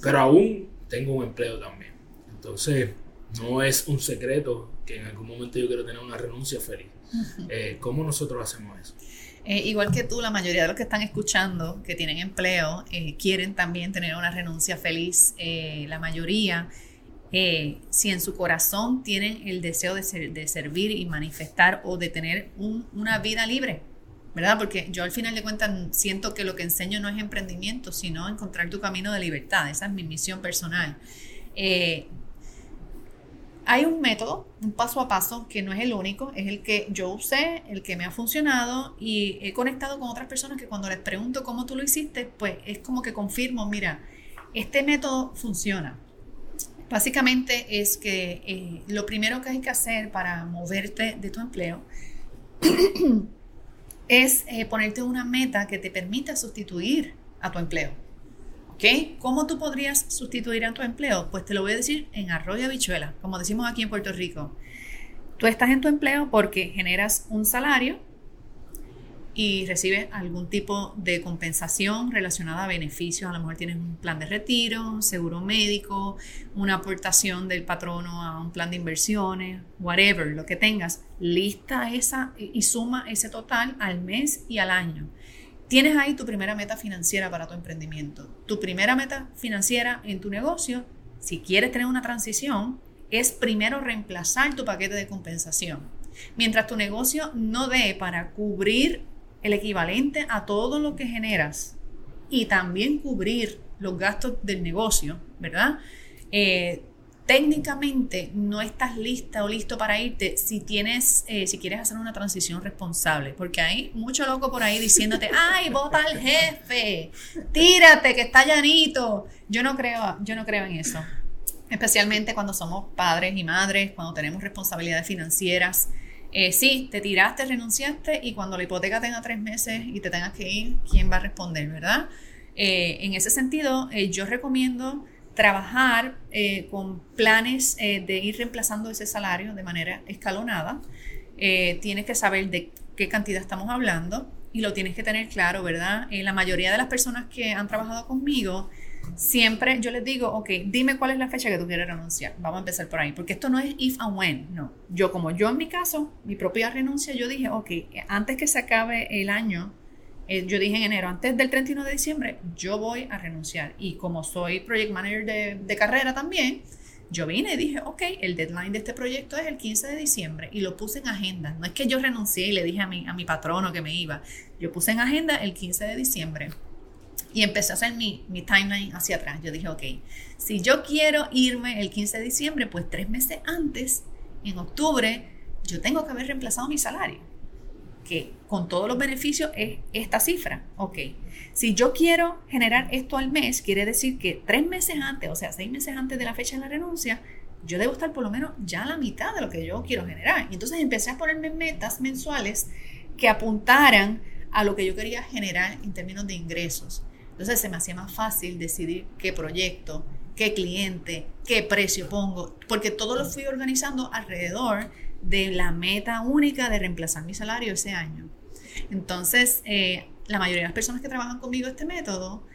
pero aún tengo un empleo también. Entonces, no es un secreto que en algún momento yo quiero tener una renuncia feliz. ¿Cómo nosotros hacemos eso? Eh, igual que tú, la mayoría de los que están escuchando, que tienen empleo, eh, quieren también tener una renuncia feliz. Eh, la mayoría. si en su corazón tienen el deseo de, de servir y manifestar o de tener una vida libre, ¿verdad? Porque yo al final de cuentas siento que lo que enseño no es emprendimiento, sino encontrar tu camino de libertad. Esa es mi misión personal. Hay un método, un paso a paso, que no es el único, es el que yo usé, el que me ha funcionado y he conectado con otras personas que cuando les pregunto cómo tú lo hiciste, pues es como que confirmo, mira, este método funciona. Básicamente es que eh, lo primero que hay que hacer para moverte de tu empleo es eh, ponerte una meta que te permita sustituir a tu empleo. ¿Cómo tú podrías sustituir a tu empleo? Pues te lo voy a decir en arroyo habichuela, como decimos aquí en Puerto Rico. Tú estás en tu empleo porque generas un salario y recibe algún tipo de compensación relacionada a beneficios. A lo mejor tienes un plan de retiro, seguro médico, una aportación del patrono a un plan de inversiones, whatever, lo que tengas. Lista esa y suma ese total al mes y al año. Tienes ahí tu primera meta financiera para tu emprendimiento. Tu primera meta financiera en tu negocio, si quieres tener una transición, es primero reemplazar tu paquete de compensación. Mientras tu negocio no dé para cubrir el equivalente a todo lo que generas y también cubrir los gastos del negocio, ¿verdad? Eh, técnicamente no estás lista o listo para irte si tienes, eh, si quieres hacer una transición responsable, porque hay mucho loco por ahí diciéndote, ay, vota al jefe, tírate que está llanito. Yo no creo, yo no creo en eso. Especialmente cuando somos padres y madres, cuando tenemos responsabilidades financieras. Eh, sí, te tiraste, renunciaste y cuando la hipoteca tenga tres meses y te tengas que ir, ¿quién va a responder, verdad? Eh, en ese sentido, yo recomiendo trabajar con planes de ir reemplazando ese salario de manera escalonada. tienes que saber de qué cantidad estamos hablando y lo tienes que tener claro, ¿verdad? la mayoría de las personas que han trabajado conmigo, siempre yo les digo, ok, dime cuál es la fecha que tú quieres renunciar. Vamos a empezar por ahí, porque esto no es if and when, no. Yo como yo en mi caso, mi propia renuncia, yo dije, ok, antes que se acabe el año, eh, yo dije en enero, antes del 31 de diciembre, yo voy a renunciar. Y como soy project manager de, de carrera también, yo vine y dije, ok, el deadline de este proyecto es el 15 de diciembre y lo puse en agenda. No es que yo renuncié y le dije a mi, a mi patrono que me iba. Yo puse en agenda el 15 de diciembre. Y empecé a hacer mi, mi, timeline hacia atrás. Yo dije, ok, si yo quiero irme el 15 de diciembre, pues tres meses antes, en octubre, yo tengo que haber reemplazado mi salario. Que con todos los beneficios es esta cifra. Ok, si yo quiero generar esto al mes, quiere decir que tres meses antes, o sea, seis meses antes de la fecha de la renuncia, yo debo estar por lo menos ya a la mitad de lo que yo quiero generar. Y entonces empecé a ponerme metas mensuales que apuntaran a lo que yo quería generar en términos de ingresos. Entonces se me hacía más fácil decidir qué proyecto, qué cliente, qué precio pongo, porque todo lo fui organizando alrededor de la meta única de reemplazar mi salario ese año. Entonces, eh, la mayoría de las personas que trabajan conmigo este método,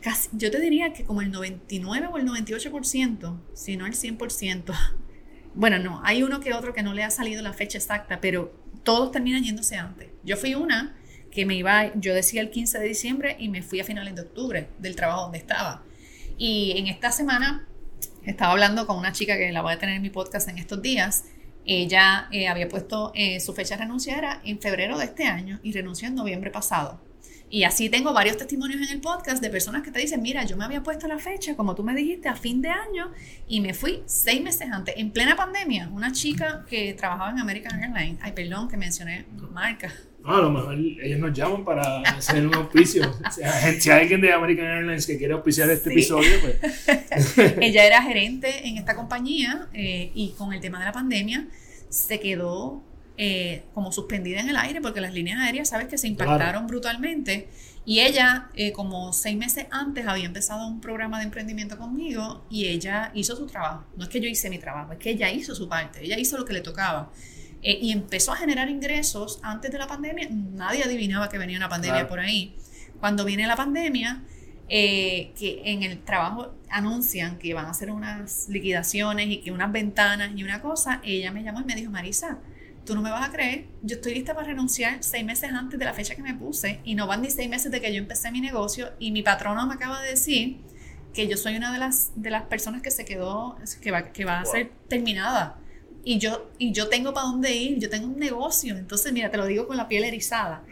casi, yo te diría que como el 99 o el 98%, si no el 100%, bueno, no, hay uno que otro que no le ha salido la fecha exacta, pero todos terminan yéndose antes. Yo fui una que me iba, yo decía el 15 de diciembre y me fui a finales de octubre del trabajo donde estaba. Y en esta semana estaba hablando con una chica que la voy a tener en mi podcast en estos días. Ella eh, había puesto eh, su fecha de renuncia era en febrero de este año y renunció en noviembre pasado. Y así tengo varios testimonios en el podcast de personas que te dicen, mira, yo me había puesto la fecha, como tú me dijiste, a fin de año y me fui seis meses antes, en plena pandemia. Una chica que trabajaba en American Airlines, ay, perdón que mencioné marca, a lo mejor ellos nos llaman para hacer un auspicio. si hay alguien de American Airlines que quiere auspiciar este episodio, pues. Ella era gerente en esta compañía eh, y con el tema de la pandemia se quedó eh, como suspendida en el aire porque las líneas aéreas, sabes que se impactaron brutalmente. Y ella, eh, como seis meses antes, había empezado un programa de emprendimiento conmigo y ella hizo su trabajo. No es que yo hice mi trabajo, es que ella hizo su parte, ella hizo lo que le tocaba. Eh, y empezó a generar ingresos antes de la pandemia. Nadie adivinaba que venía una pandemia por ahí. Cuando viene la pandemia, eh, que en el trabajo anuncian que van a hacer unas liquidaciones y que unas ventanas y una cosa, ella me llamó y me dijo, Marisa, tú no me vas a creer, yo estoy lista para renunciar seis meses antes de la fecha que me puse y no van ni seis meses de que yo empecé mi negocio y mi patrono me acaba de decir que yo soy una de las, de las personas que se quedó, que va, que va a ser terminada. Y yo, y yo tengo para dónde ir, yo tengo un negocio. Entonces, mira, te lo digo con la piel erizada.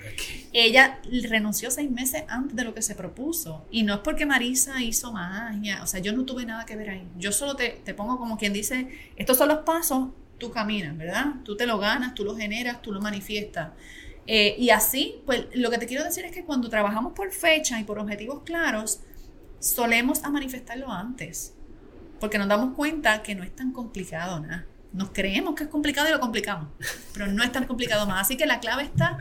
Ella renunció seis meses antes de lo que se propuso. Y no es porque Marisa hizo magia. O sea, yo no tuve nada que ver ahí. Yo solo te, te pongo como quien dice, estos son los pasos, tú caminas, ¿verdad? Tú te lo ganas, tú lo generas, tú lo manifiestas. Eh, y así, pues lo que te quiero decir es que cuando trabajamos por fecha y por objetivos claros, solemos a manifestarlo antes, porque nos damos cuenta que no es tan complicado nada. Nos creemos que es complicado y lo complicamos, pero no es tan complicado más. Así que la clave está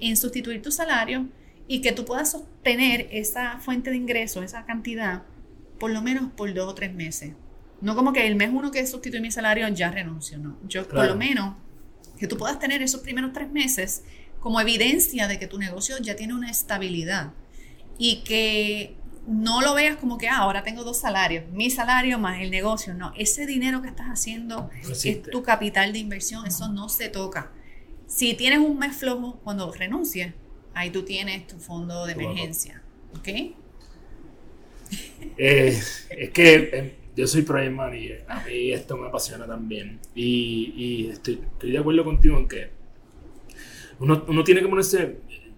en sustituir tu salario y que tú puedas sostener esa fuente de ingreso, esa cantidad, por lo menos por dos o tres meses. No como que el mes uno que sustituye mi salario ya renuncio, no. Yo por lo menos que tú puedas tener esos primeros tres meses como evidencia de que tu negocio ya tiene una estabilidad y que no lo veas como que ah, ahora tengo dos salarios, mi salario más el negocio. No, ese dinero que estás haciendo es tu capital de inversión, eso no se toca. Si tienes un mes flojo cuando renuncies, ahí tú tienes tu fondo de emergencia. ¿Ok? Eh, es que em, yo soy project manager, a mí esto me apasiona también. Y, estoy, estoy de acuerdo contigo en que uno, uno tiene que ponerse,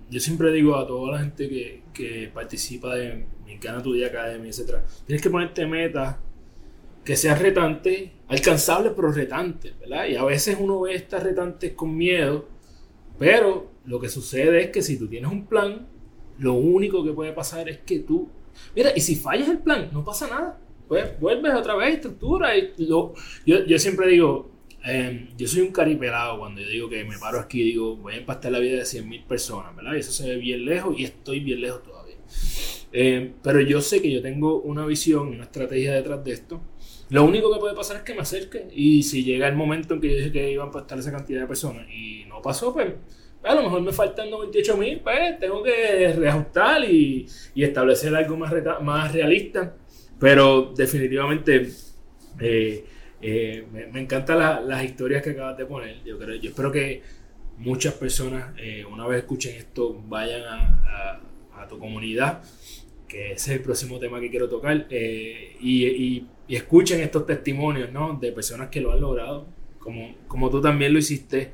yo siempre digo a toda la gente que, que participa de mi Gana Tu Día Academy, etc. Tienes que ponerte metas que sean retantes, alcanzables pero retantes, ¿verdad? Y a veces uno ve estas retantes con miedo, pero lo que sucede es que si tú tienes un plan, lo único que puede pasar es que tú, mira, y si fallas el plan, no pasa nada, pues vuelves otra vez, estructura, y lo, yo, yo siempre digo, Em, yo soy un caripelado cuando yo digo que me paro aquí y digo voy a impactar la vida de 100.000 personas, ¿verdad? Y eso se ve bien lejos y estoy bien lejos todavía. Em, pero yo sé que yo tengo una visión, una estrategia detrás de esto. Lo único que puede pasar es que me acerque y si llega el momento en que yo dije que iba a impactar esa cantidad de personas y no pasó, pues a lo mejor me faltan 98.000, pues tengo que reajustar y, y establecer algo más, realista. Pero definitivamente... Eh, eh, me, encantan las historias que acabas de poner. Yo, creo, yo espero que muchas personas, eh, una vez escuchen esto, vayan a, tu comunidad, que ese es el próximo tema que quiero tocar, eh, y, escuchen estos testimonios ¿no? de personas que lo han logrado, como, como tú también lo hiciste.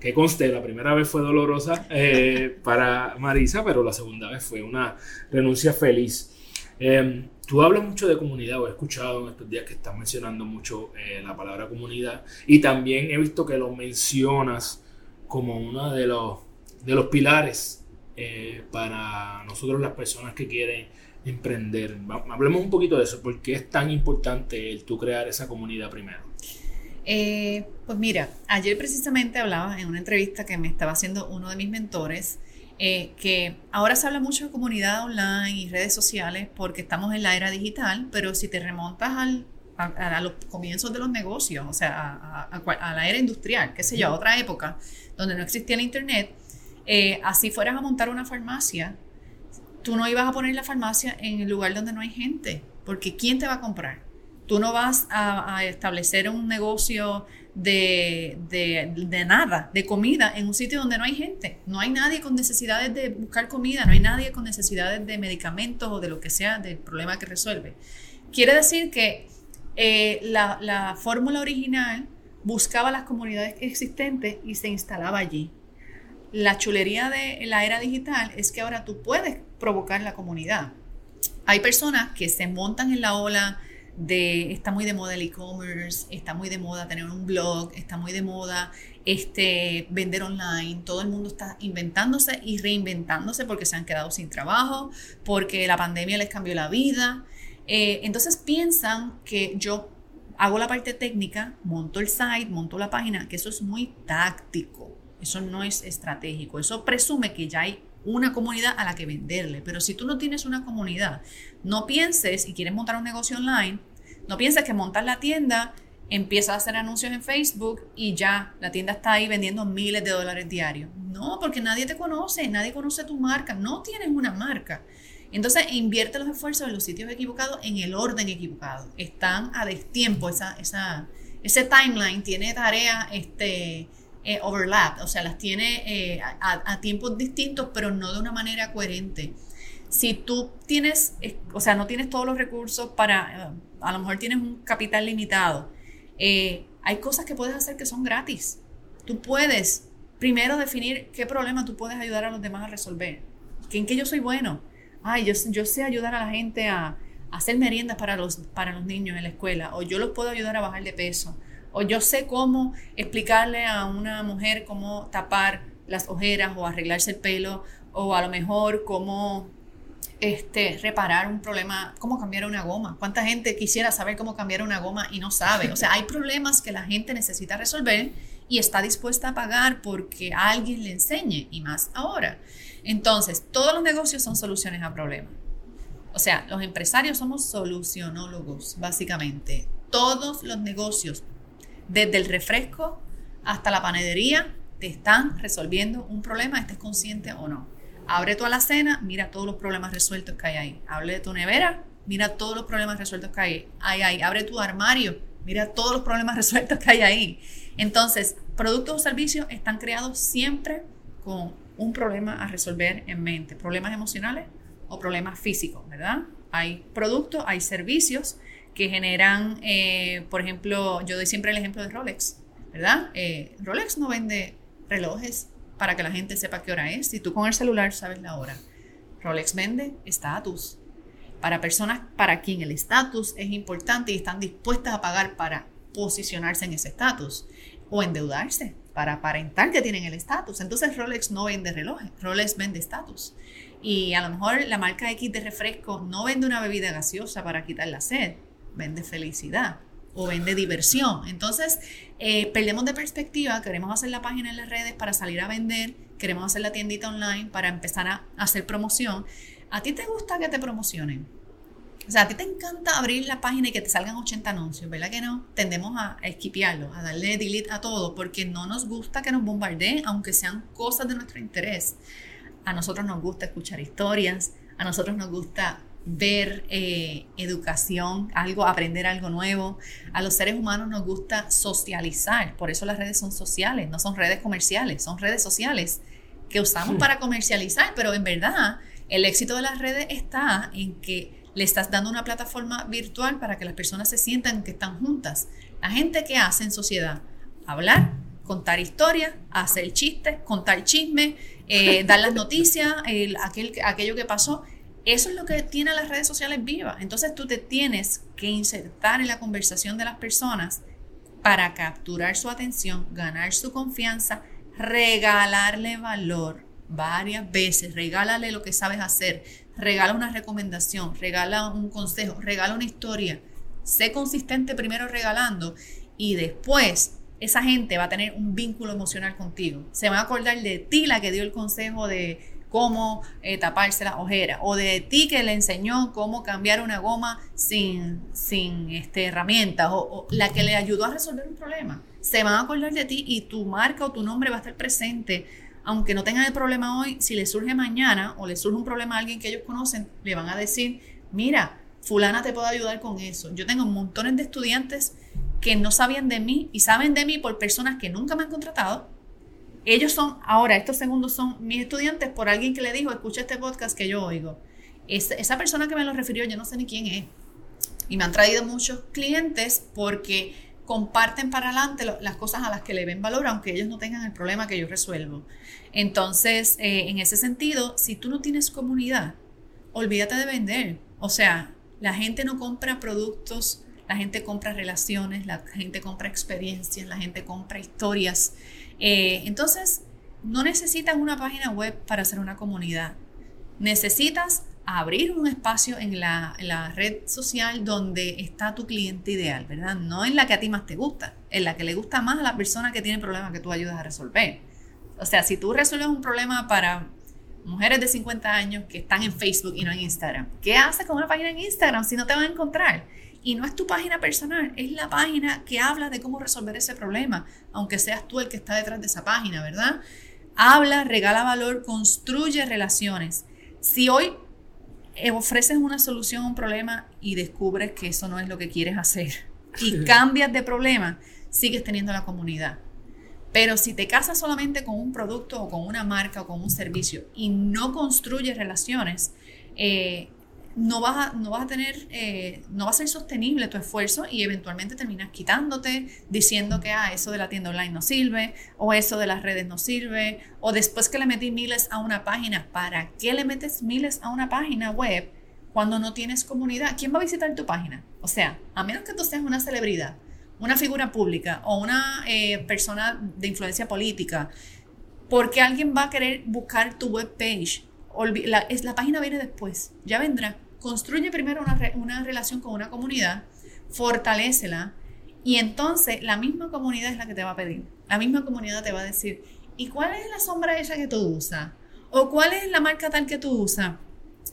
Que conste, la primera vez fue dolorosa para Marisa, pero la segunda vez fue una renuncia feliz. Em, tú hablas mucho de comunidad, o he escuchado en estos días que estás mencionando mucho eh, la palabra comunidad, y también he visto que lo mencionas como uno de los, de los pilares eh, para nosotros las personas que quieren emprender. Hablemos un poquito de eso, ¿por qué es tan importante el tú crear esa comunidad primero? Eh, pues mira, ayer precisamente hablaba en una entrevista que me estaba haciendo uno de mis mentores, eh, que ahora se habla mucho de comunidad online y redes sociales porque estamos en la era digital, pero si te remontas al, a, los comienzos de los negocios, o sea, a, la era industrial, qué sé yo, a otra época donde no existía el Internet, eh, así fueras a montar una farmacia, tú no ibas a poner la farmacia en el lugar donde no hay gente, porque ¿quién te va a comprar? Tú no vas a establecer un negocio de, de, nada, de comida, en un sitio donde no hay gente. No hay nadie con necesidades de buscar comida, no hay nadie con necesidades de medicamentos o de lo que sea del problema que resuelve. Quiere decir que eh, la, la fórmula original buscaba las comunidades existentes y se instalaba allí. La chulería de la era digital es que ahora tú puedes provocar la comunidad. Hay personas que se montan en la ola de, está muy de moda el e-commerce, está muy de moda tener un blog, está muy de moda este, vender online, todo el mundo está inventándose y reinventándose porque se han quedado sin trabajo, porque la pandemia les cambió la vida. Eh, entonces piensan que yo hago la parte técnica, monto el site, monto la página, que eso es muy táctico, eso no es estratégico, eso presume que ya hay una comunidad a la que venderle. Pero si tú no tienes una comunidad, no pienses y quieres montar un negocio online, no pienses que montar la tienda, empiezas a hacer anuncios en Facebook y ya la tienda está ahí vendiendo miles de dólares diarios. No, porque nadie te conoce, nadie conoce tu marca, no tienes una marca. Entonces invierte los esfuerzos en los sitios equivocados, en el orden equivocado. Están a destiempo, esa, esa, ese timeline tiene tareas este, eh, overlap, o sea, las tiene eh, a, tiempos distintos, pero no de una manera coherente. Si tú tienes, o sea, no tienes todos los recursos para, eh, a lo mejor tienes un capital limitado, hay cosas que puedes hacer que son gratis. Tú puedes primero definir qué problema tú puedes ayudar a los demás a resolver. ¿En qué yo soy bueno? Ay, yo, yo sé ayudar a la gente a, hacer meriendas para los, para los niños en la escuela, o yo los puedo ayudar a bajar de peso, o yo sé cómo explicarle a una mujer cómo tapar las ojeras o arreglarse el pelo, o a lo mejor cómo este, reparar un problema, cómo cambiar una goma. ¿Cuánta gente quisiera saber cómo cambiar una goma y no sabe? O sea, hay problemas que la gente necesita resolver y está dispuesta a pagar porque alguien le enseñe, y más ahora. Entonces, todos los negocios son soluciones a problemas. O sea, los empresarios somos solucionólogos, básicamente. Todos los negocios, desde el refresco hasta la panadería, te están resolviendo un problema, estés consciente o no. Abre tu alacena, mira todos los problemas resueltos que hay ahí. Abre de tu nevera, mira todos los problemas resueltos que hay ahí. Abre tu armario, mira todos los problemas resueltos que hay ahí. Entonces, productos o servicios están creados siempre con un problema a resolver en mente. Problemas emocionales, o problemas físicos, ¿verdad? Hay productos, hay servicios que generan, eh, por ejemplo, yo doy siempre el ejemplo de Rolex, ¿verdad? Eh, Rolex no vende relojes para que la gente sepa qué hora es. Si tú con el celular sabes la hora. Rolex vende estatus. Para personas para quien el estatus es importante y están dispuestas a pagar para posicionarse en ese estatus o endeudarse para aparentar que tienen el estatus. Entonces Rolex no vende relojes, Rolex vende estatus. Y a lo mejor la marca X de refresco no vende una bebida gaseosa para quitar la sed, vende felicidad o vende diversión. Entonces, eh, perdemos de perspectiva, queremos hacer la página en las redes para salir a vender, queremos hacer la tiendita online para empezar a hacer promoción. ¿A ti te gusta que te promocionen? O sea, a ti te encanta abrir la página y que te salgan 80 anuncios, ¿verdad que no? Tendemos a, a esquipearlo, a darle delete a todo, porque no nos gusta que nos bombardeen, aunque sean cosas de nuestro interés a nosotros nos gusta escuchar historias, a nosotros nos gusta ver eh, educación, algo, aprender algo nuevo. A los seres humanos nos gusta socializar, por eso las redes son sociales, no son redes comerciales, son redes sociales que usamos para comercializar, pero en verdad el éxito de las redes está en que le estás dando una plataforma virtual para que las personas se sientan que están juntas. La gente que hace en sociedad, hablar, contar historias, hacer chistes, contar chismes, eh, dar las noticias, aquel, aquello que pasó. Eso es lo que tiene las redes sociales vivas. Entonces tú te tienes que insertar en la conversación de las personas para capturar su atención, ganar su confianza, regalarle valor varias veces, regálale lo que sabes hacer, regala una recomendación, regala un consejo, regala una historia. Sé consistente primero regalando y después esa gente va a tener un vínculo emocional contigo. Se van a acordar de ti la que dio el consejo de cómo eh, taparse la ojera o de ti que le enseñó cómo cambiar una goma sin, sin este, herramientas o, la que le ayudó a resolver un problema. Se van a acordar de ti y tu marca o tu nombre va a estar presente. Aunque no tengan el problema hoy, si le surge mañana o le surge un problema a alguien que ellos conocen, le van a decir, mira, fulana te puedo ayudar con eso. Yo tengo montones de estudiantes que no sabían de mí y saben de mí por personas que nunca me han contratado. Ellos son, ahora estos segundos son mis estudiantes por alguien que le dijo, escucha este podcast que yo oigo. esa persona que me lo refirió, yo no sé ni quién es. Y me han traído muchos clientes porque comparten para adelante las cosas a las que le ven valor, aunque ellos no tengan el problema que yo resuelvo. Entonces, eh, en ese sentido, si tú no tienes comunidad, olvídate de vender. O sea, la gente no compra productos la gente compra relaciones, la gente compra experiencias, la gente compra historias. Eh, entonces, no necesitas una página web para hacer una comunidad. Necesitas abrir un espacio en la, red social donde está tu cliente ideal, ¿verdad? No en la que a ti más te gusta, en la que le gusta más a la persona que tiene problemas que tú ayudas a resolver. O sea, si tú resuelves un problema para mujeres de 50 años que están en Facebook y no en Instagram, ¿qué haces con una página en Instagram si no te van a encontrar? Y no es tu página personal, es la página que habla de cómo resolver ese problema, aunque seas tú el que está detrás de esa página, ¿verdad? Habla, regala valor, construye relaciones. Si hoy ofreces una solución a un problema y descubres que eso no es lo que quieres hacer y cambias de problema, sigues teniendo la comunidad. Pero si te casas solamente con un producto o con una marca o con un servicio y no construyes relaciones, eh, no vas a, no vas a tener, eh, no va a ser sostenible tu esfuerzo y eventualmente terminas quitándote, diciendo que ah, eso de la tienda online no sirve, o eso de las redes no sirve, o después que le metí miles a una página, ¿para qué le metes miles a una página web cuando no tienes comunidad? ¿Quién va a visitar tu página? O sea, a menos que tú seas una celebridad, una figura pública o una eh, persona de influencia política, ¿por qué alguien va a querer buscar tu web page? La, la página viene después, ya vendrá construye primero una, relación con una comunidad, fortalecela y entonces la misma comunidad es la que te va a pedir. La misma comunidad te va a decir, ¿y cuál es la sombra esa que tú usas? ¿O cuál es la marca tal que tú usas?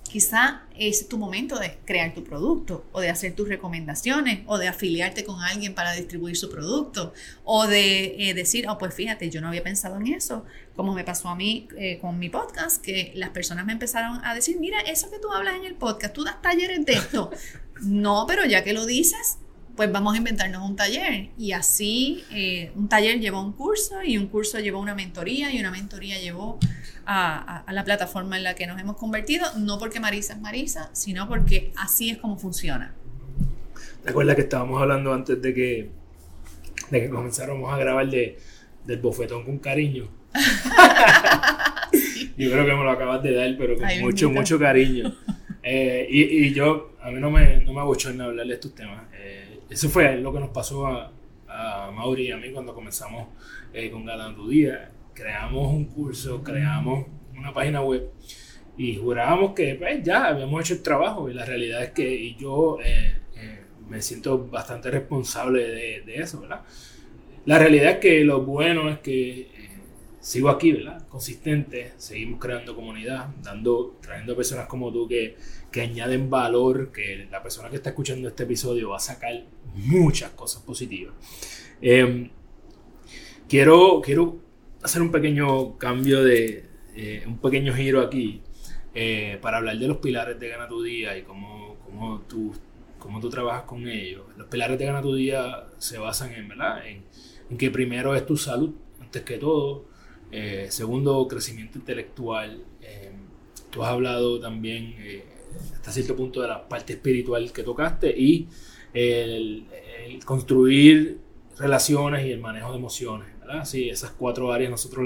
Quizá es tu momento de crear tu producto o de hacer tus recomendaciones o de afiliarte con alguien para distribuir su producto o de eh, decir, oh, pues fíjate, yo no había pensado en eso, como me pasó a mí eh, con mi podcast, que las personas me empezaron a decir, mira, eso que tú hablas en el podcast, tú das talleres de esto. no, pero ya que lo dices, pues vamos a inventarnos un taller. Y así eh, un taller llevó un curso y un curso llevó una mentoría y una mentoría llevó a, la plataforma en la que nos hemos convertido, no porque Marisa es Marisa, sino porque así es como funciona. ¿Te acuerdas que estábamos hablando antes de que, de que comenzáramos a grabar de, del bofetón con cariño? Yo creo que me lo acabas de dar, pero con mucho, mucho cariño. Eh, y, y, yo, a mí no me, no me hablar de estos temas. Eh, eso fue lo que nos pasó a, a Mauri y a mí cuando comenzamos eh, con Galán tu Día creamos un curso, creamos una página web y jurábamos que pues, ya habíamos hecho el trabajo y la realidad es que yo eh, eh, me siento bastante responsable de, eso, ¿verdad? La realidad es que lo bueno es que eh, sigo aquí, ¿verdad? Consistente, seguimos creando comunidad, dando, trayendo personas como tú que, que añaden valor, que la persona que está escuchando este episodio va a sacar muchas cosas positivas. Em, quiero, quiero hacer un pequeño cambio de, eh, un pequeño giro aquí eh, para hablar de los pilares de Gana tu Día y cómo, cómo, tú, cómo tú trabajas con ellos. Los pilares de Gana tu Día se basan en, ¿verdad? En, que primero es tu salud, antes que todo. Eh, segundo, crecimiento intelectual. tú has hablado también hasta cierto punto de la parte espiritual que tocaste y el construir relaciones y el manejo de emociones. Sí, esas cuatro áreas nosotros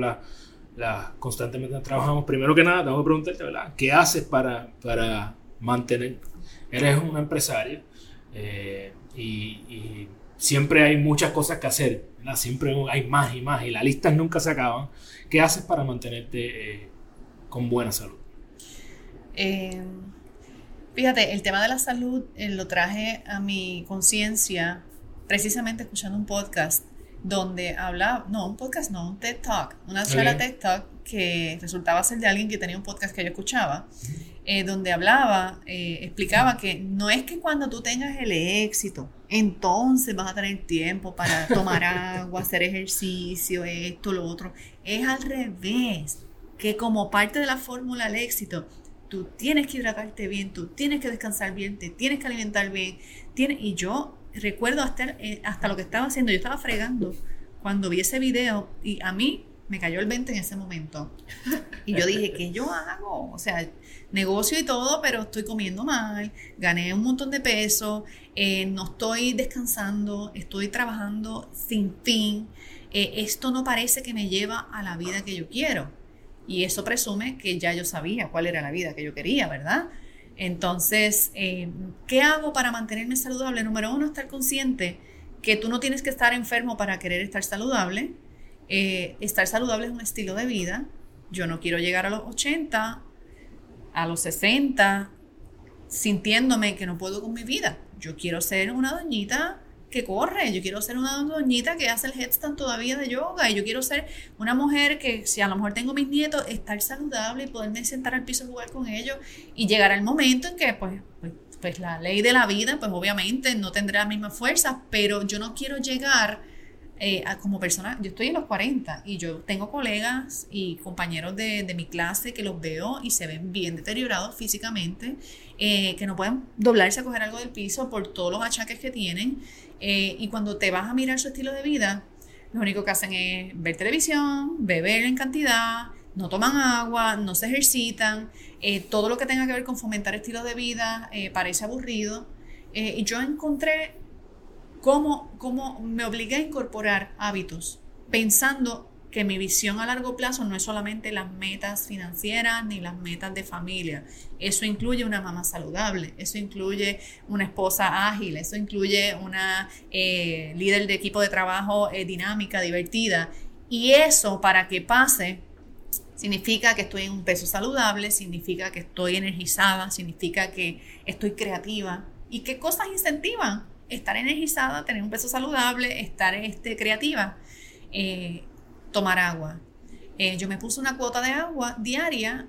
las constantemente trabajamos. Primero que nada, tengo que preguntarte, ¿verdad? ¿Qué haces para, para mantener? Eres una empresaria eh, y, siempre hay muchas cosas que hacer, Siempre hay más y más y las listas nunca se acaban. ¿Qué haces para mantenerte eh, con buena salud? Eh, fíjate, el tema de la salud lo traje a mi conciencia precisamente escuchando un podcast donde hablaba, no, un podcast no, un TED Talk, una charla TED Talk que resultaba ser de alguien que tenía un podcast que yo escuchaba, eh, donde hablaba, eh, explicaba que no es que cuando tú tengas el éxito, entonces vas a tener tiempo para tomar agua, hacer ejercicio, esto, lo otro. Es al revés, que como parte de la fórmula del éxito, tú tienes que hidratarte bien, tú tienes que descansar bien, te tienes que alimentar bien, tienes, y yo recuerdo hasta, eh, hasta lo que estaba haciendo. Yo estaba fregando cuando vi ese video y a mí me cayó el 20 en ese momento. Y yo dije, ¿qué yo hago? O sea, negocio y todo, pero estoy comiendo mal, gané un montón de peso, eh, no estoy descansando, estoy trabajando sin fin. Eh, esto no parece que me lleva a la vida que yo quiero. Y eso presume que ya yo sabía cuál era la vida que yo quería, ¿verdad? Entonces, eh, ¿qué hago para mantenerme saludable? Número uno, estar consciente que tú no tienes que estar enfermo para querer estar saludable. Eh, estar saludable es un estilo de vida. Yo no quiero llegar a los 80, a los 60, sintiéndome que no puedo con mi vida. Yo quiero ser una doñita corre, yo quiero ser una doñita que hace el headstand todavía de yoga, y yo quiero ser una mujer que si a lo mejor tengo mis nietos, estar saludable y poderme sentar al piso a jugar con ellos y llegar al momento en que pues, pues, pues la ley de la vida, pues obviamente no tendrá la misma fuerza, pero yo no quiero llegar eh, como persona, yo estoy en los 40 y yo tengo colegas y compañeros de, de mi clase que los veo y se ven bien deteriorados físicamente, eh, que no pueden doblarse a coger algo del piso por todos los achaques que tienen. Eh, y cuando te vas a mirar su estilo de vida, lo único que hacen es ver televisión, beber en cantidad, no toman agua, no se ejercitan, eh, todo lo que tenga que ver con fomentar estilos de vida eh, parece aburrido. Y yo encontré cómo, cómo me obligué a incorporar hábitos, pensando que mi visión a largo plazo no es solamente las metas financieras ni las metas de familia. Eso incluye una mamá saludable, eso incluye una esposa ágil, eso incluye una líder de equipo de trabajo dinámica, divertida. Y eso para que pase Significa que estoy en un peso saludable, significa que estoy energizada, significa que estoy creativa. ¿Y qué cosas incentivan? Estar energizada, tener un peso saludable, estar este, creativa. Eh, tomar agua. Eh, yo me puse una cuota de agua diaria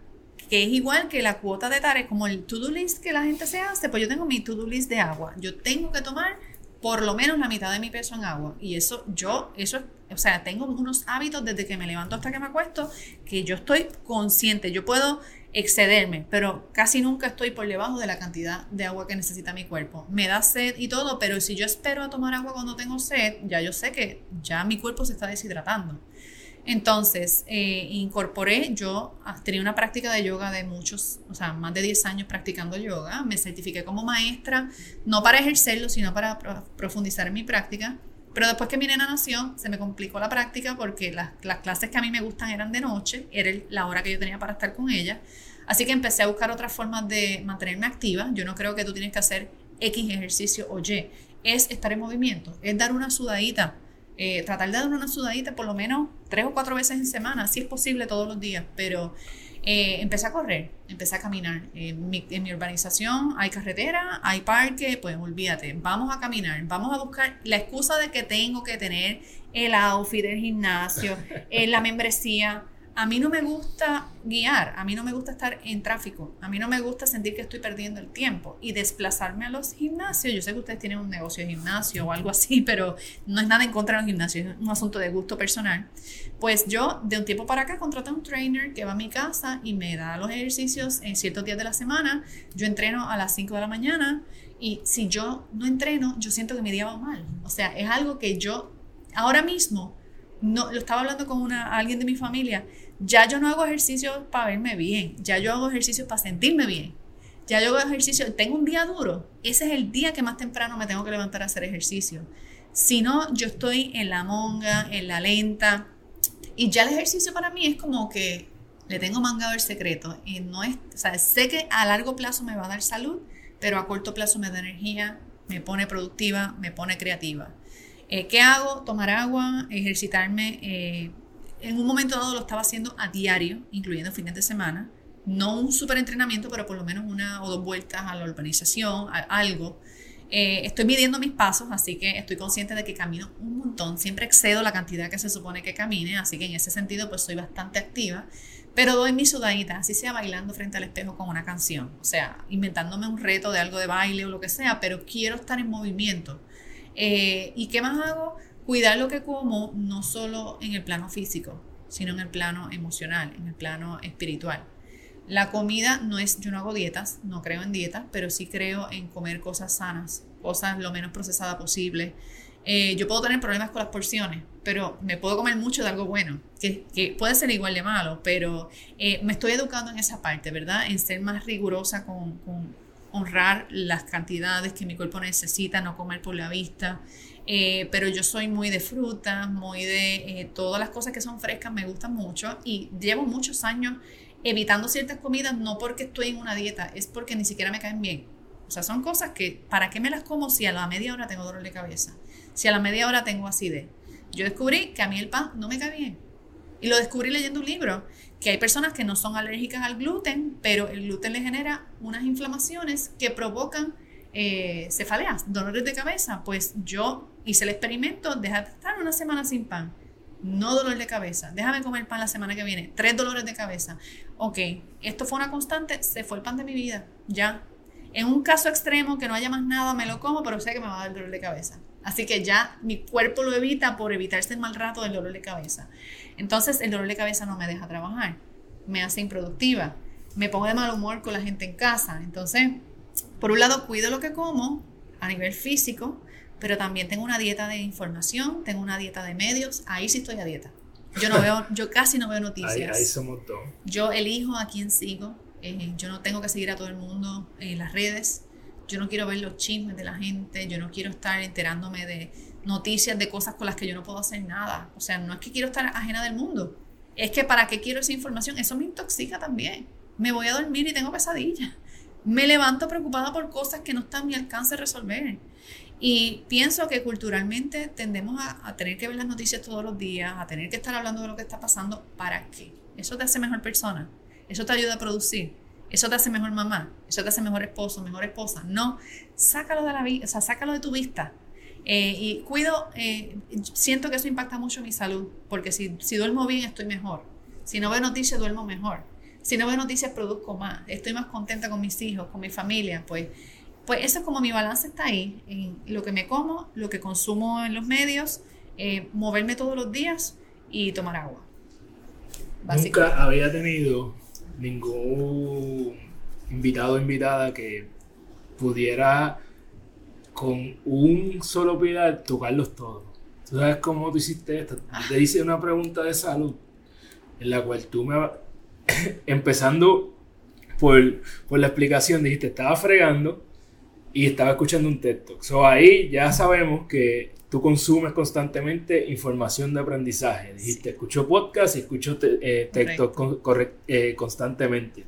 que es igual que la cuota de tareas, como el to-do list que la gente se hace, pues yo tengo mi to-do list de agua. Yo tengo que tomar por lo menos la mitad de mi peso en agua. Y eso, yo, eso, o sea, tengo unos hábitos desde que me levanto hasta que me acuesto que yo estoy consciente. Yo puedo excederme, pero casi nunca estoy por debajo de la cantidad de agua que necesita mi cuerpo. Me da sed y todo, pero si yo espero a tomar agua cuando tengo sed, ya yo sé que ya mi cuerpo se está deshidratando. Entonces, eh, incorporé, yo ah, tenía una práctica de yoga de muchos, o sea, más de 10 años practicando yoga, me certifiqué como maestra, no para ejercerlo, sino para profundizar en mi práctica. Pero después que mi nena nació, se me complicó la práctica porque las, las clases que a mí me gustan eran de noche, era la hora que yo tenía para estar con ella. Así que empecé a buscar otras formas de mantenerme activa. Yo no creo que tú tienes que hacer X ejercicio o Y. Es estar en movimiento, es dar una sudadita eh, tratar de dar una sudadita por lo menos tres o cuatro veces en semana, si es posible todos los días, pero eh, empecé a correr, empecé a caminar. En mi, en mi, urbanización hay carretera, hay parque, pues olvídate, vamos a caminar, vamos a buscar la excusa de que tengo que tener el outfit del gimnasio, eh, la membresía a mí no me gusta guiar, a mí no me gusta estar en tráfico, a mí no me gusta sentir que estoy perdiendo el tiempo y desplazarme a los gimnasios. Yo sé que ustedes tienen un negocio de gimnasio o algo así, pero no es nada en contra de los gimnasios, es un asunto de gusto personal. Pues yo de un tiempo para acá contraté a un trainer que va a mi casa y me da los ejercicios en ciertos días de la semana. Yo entreno a las 5 de la mañana y si yo no entreno, yo siento que mi día va mal. O sea, es algo que yo ahora mismo no lo estaba hablando con alguien de mi familia ya yo no hago ejercicio para verme bien, ya yo hago ejercicio para sentirme bien. Ya yo hago ejercicio, tengo un día duro, ese es el día que más temprano me tengo que levantar a hacer ejercicio. Si no, yo estoy en la monga, en la lenta. Y ya el ejercicio para mí es como que le tengo mangado el secreto. Y no es, sé que a largo plazo me va a dar salud, pero a corto plazo me da energía, me pone productiva, me pone creativa. Eh, ¿Qué hago? Tomar agua, ejercitarme. Eh, en un momento dado lo estaba haciendo a diario, incluyendo fines de semana. No un super entrenamiento, pero por lo menos una o dos vueltas a la urbanización, algo. Eh, estoy midiendo mis pasos, así que estoy consciente de que camino un montón. Siempre excedo la cantidad que se supone que camine, así que en ese sentido pues soy bastante activa. Pero doy mi sudadita, así sea bailando frente al espejo con una canción. O sea, inventándome un reto de algo de baile o lo que sea, pero quiero estar en movimiento. Eh, ¿Y qué más hago? Cuidar lo que como no solo en el plano físico, sino en el plano emocional, en el plano espiritual. La comida no es, yo no hago dietas, no creo en dietas, pero sí creo en comer cosas sanas, cosas lo menos procesadas posible. Eh, yo puedo tener problemas con las porciones, pero me puedo comer mucho de algo bueno, que, puede ser igual de malo, pero eh, me estoy educando en esa parte, ¿verdad? En ser más rigurosa con honrar las cantidades que mi cuerpo necesita, no comer por la vista. Eh, pero yo soy muy de frutas, muy de eh, todas las cosas que son frescas, me gustan mucho y llevo muchos años evitando ciertas comidas, no porque estoy en una dieta, es porque ni siquiera me caen bien. O sea, son cosas que, ¿para qué me las como si a la media hora tengo dolor de cabeza? Si a la media hora tengo acidez. Yo descubrí que a mí el pan no me cae bien. Y lo descubrí leyendo un libro, que hay personas que no son alérgicas al gluten, pero el gluten le genera unas inflamaciones que provocan eh, cefaleas, dolores de cabeza. Pues yo hice el experimento, deja de estar una semana sin pan. No dolor de cabeza. Déjame comer pan la semana que viene. Tres dolores de cabeza. Ok, esto fue una constante, se fue el pan de mi vida. Ya. En un caso extremo que no haya más nada, me lo como, pero sé que me va a dar dolor de cabeza. Así que ya mi cuerpo lo evita por evitarse el mal rato del dolor de cabeza. Entonces el dolor de cabeza no me deja trabajar, me hace improductiva, me pongo de mal humor con la gente en casa. Entonces, por un lado, cuido lo que como a nivel físico, pero también tengo una dieta de información, tengo una dieta de medios, ahí sí estoy a dieta. Yo no veo, yo casi no veo noticias. Ahí, somos dos. Yo elijo a quién sigo. Eh, yo no tengo que seguir a todo el mundo en las redes. Yo no quiero ver los chismes de la gente. Yo no quiero estar enterándome de noticias de cosas con las que yo no puedo hacer nada. O sea, no es que quiero estar ajena del mundo. Es que para qué quiero esa información, eso me intoxica también. Me voy a dormir y tengo pesadillas. Me levanto preocupada por cosas que no están a mi alcance de resolver. Y pienso que culturalmente tendemos a, tener que ver las noticias todos los días, a tener que estar hablando de lo que está pasando. ¿Para qué? Eso te hace mejor persona. Eso te ayuda a producir. Eso te hace mejor mamá. Eso te hace mejor esposo, mejor esposa. No, sácalo de la vida, o sea, sácalo de tu vista. Eh, y cuido, eh, siento que eso impacta mucho mi salud, porque si, si duermo bien estoy mejor. Si no veo noticias, duermo mejor. Si no veo noticias, produzco más. Estoy más contenta con mis hijos, con mi familia. Pues pues eso es como mi balance está ahí, en lo que me como, lo que consumo en los medios, eh, moverme todos los días y tomar agua. Nunca había tenido ningún invitado o invitada que pudiera con un solo pilar tocarlos todos. ¿Tú sabes cómo tú hiciste esto? Ah. Te hice una pregunta de salud en la cual tú me empezando por, por la explicación dijiste, estaba fregando y estaba escuchando un TED Talk. So, ahí ya sabemos que tú consumes constantemente información de aprendizaje. Dijiste, escucho podcast y escucho eh, TED Talk eh, constantemente.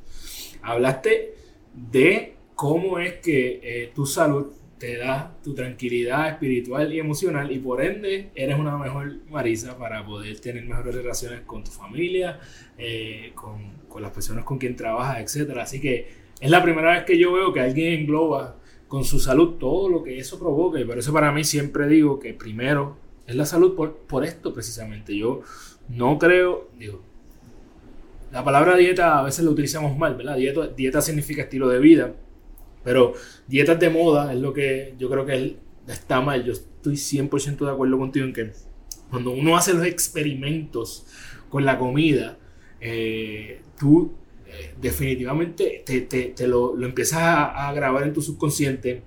Hablaste de cómo es que eh, tu salud te da tu tranquilidad espiritual y emocional y por ende eres una mejor Marisa para poder tener mejores relaciones con tu familia, con, con, las personas con quien trabajas, etc. Así que es la primera vez que yo veo que alguien engloba con su salud todo lo que eso provoca. Y por eso para mí siempre digo que primero es la salud por, por esto precisamente. Yo no creo, digo, la palabra dieta a veces la utilizamos mal, ¿verdad? Dieta, dieta significa estilo de vida, pero dietas de moda es lo que yo creo que está mal. Yo estoy 100% de acuerdo contigo en que cuando uno hace los experimentos con la comida, eh, tú definitivamente te, lo, empiezas a, grabar en tu subconsciente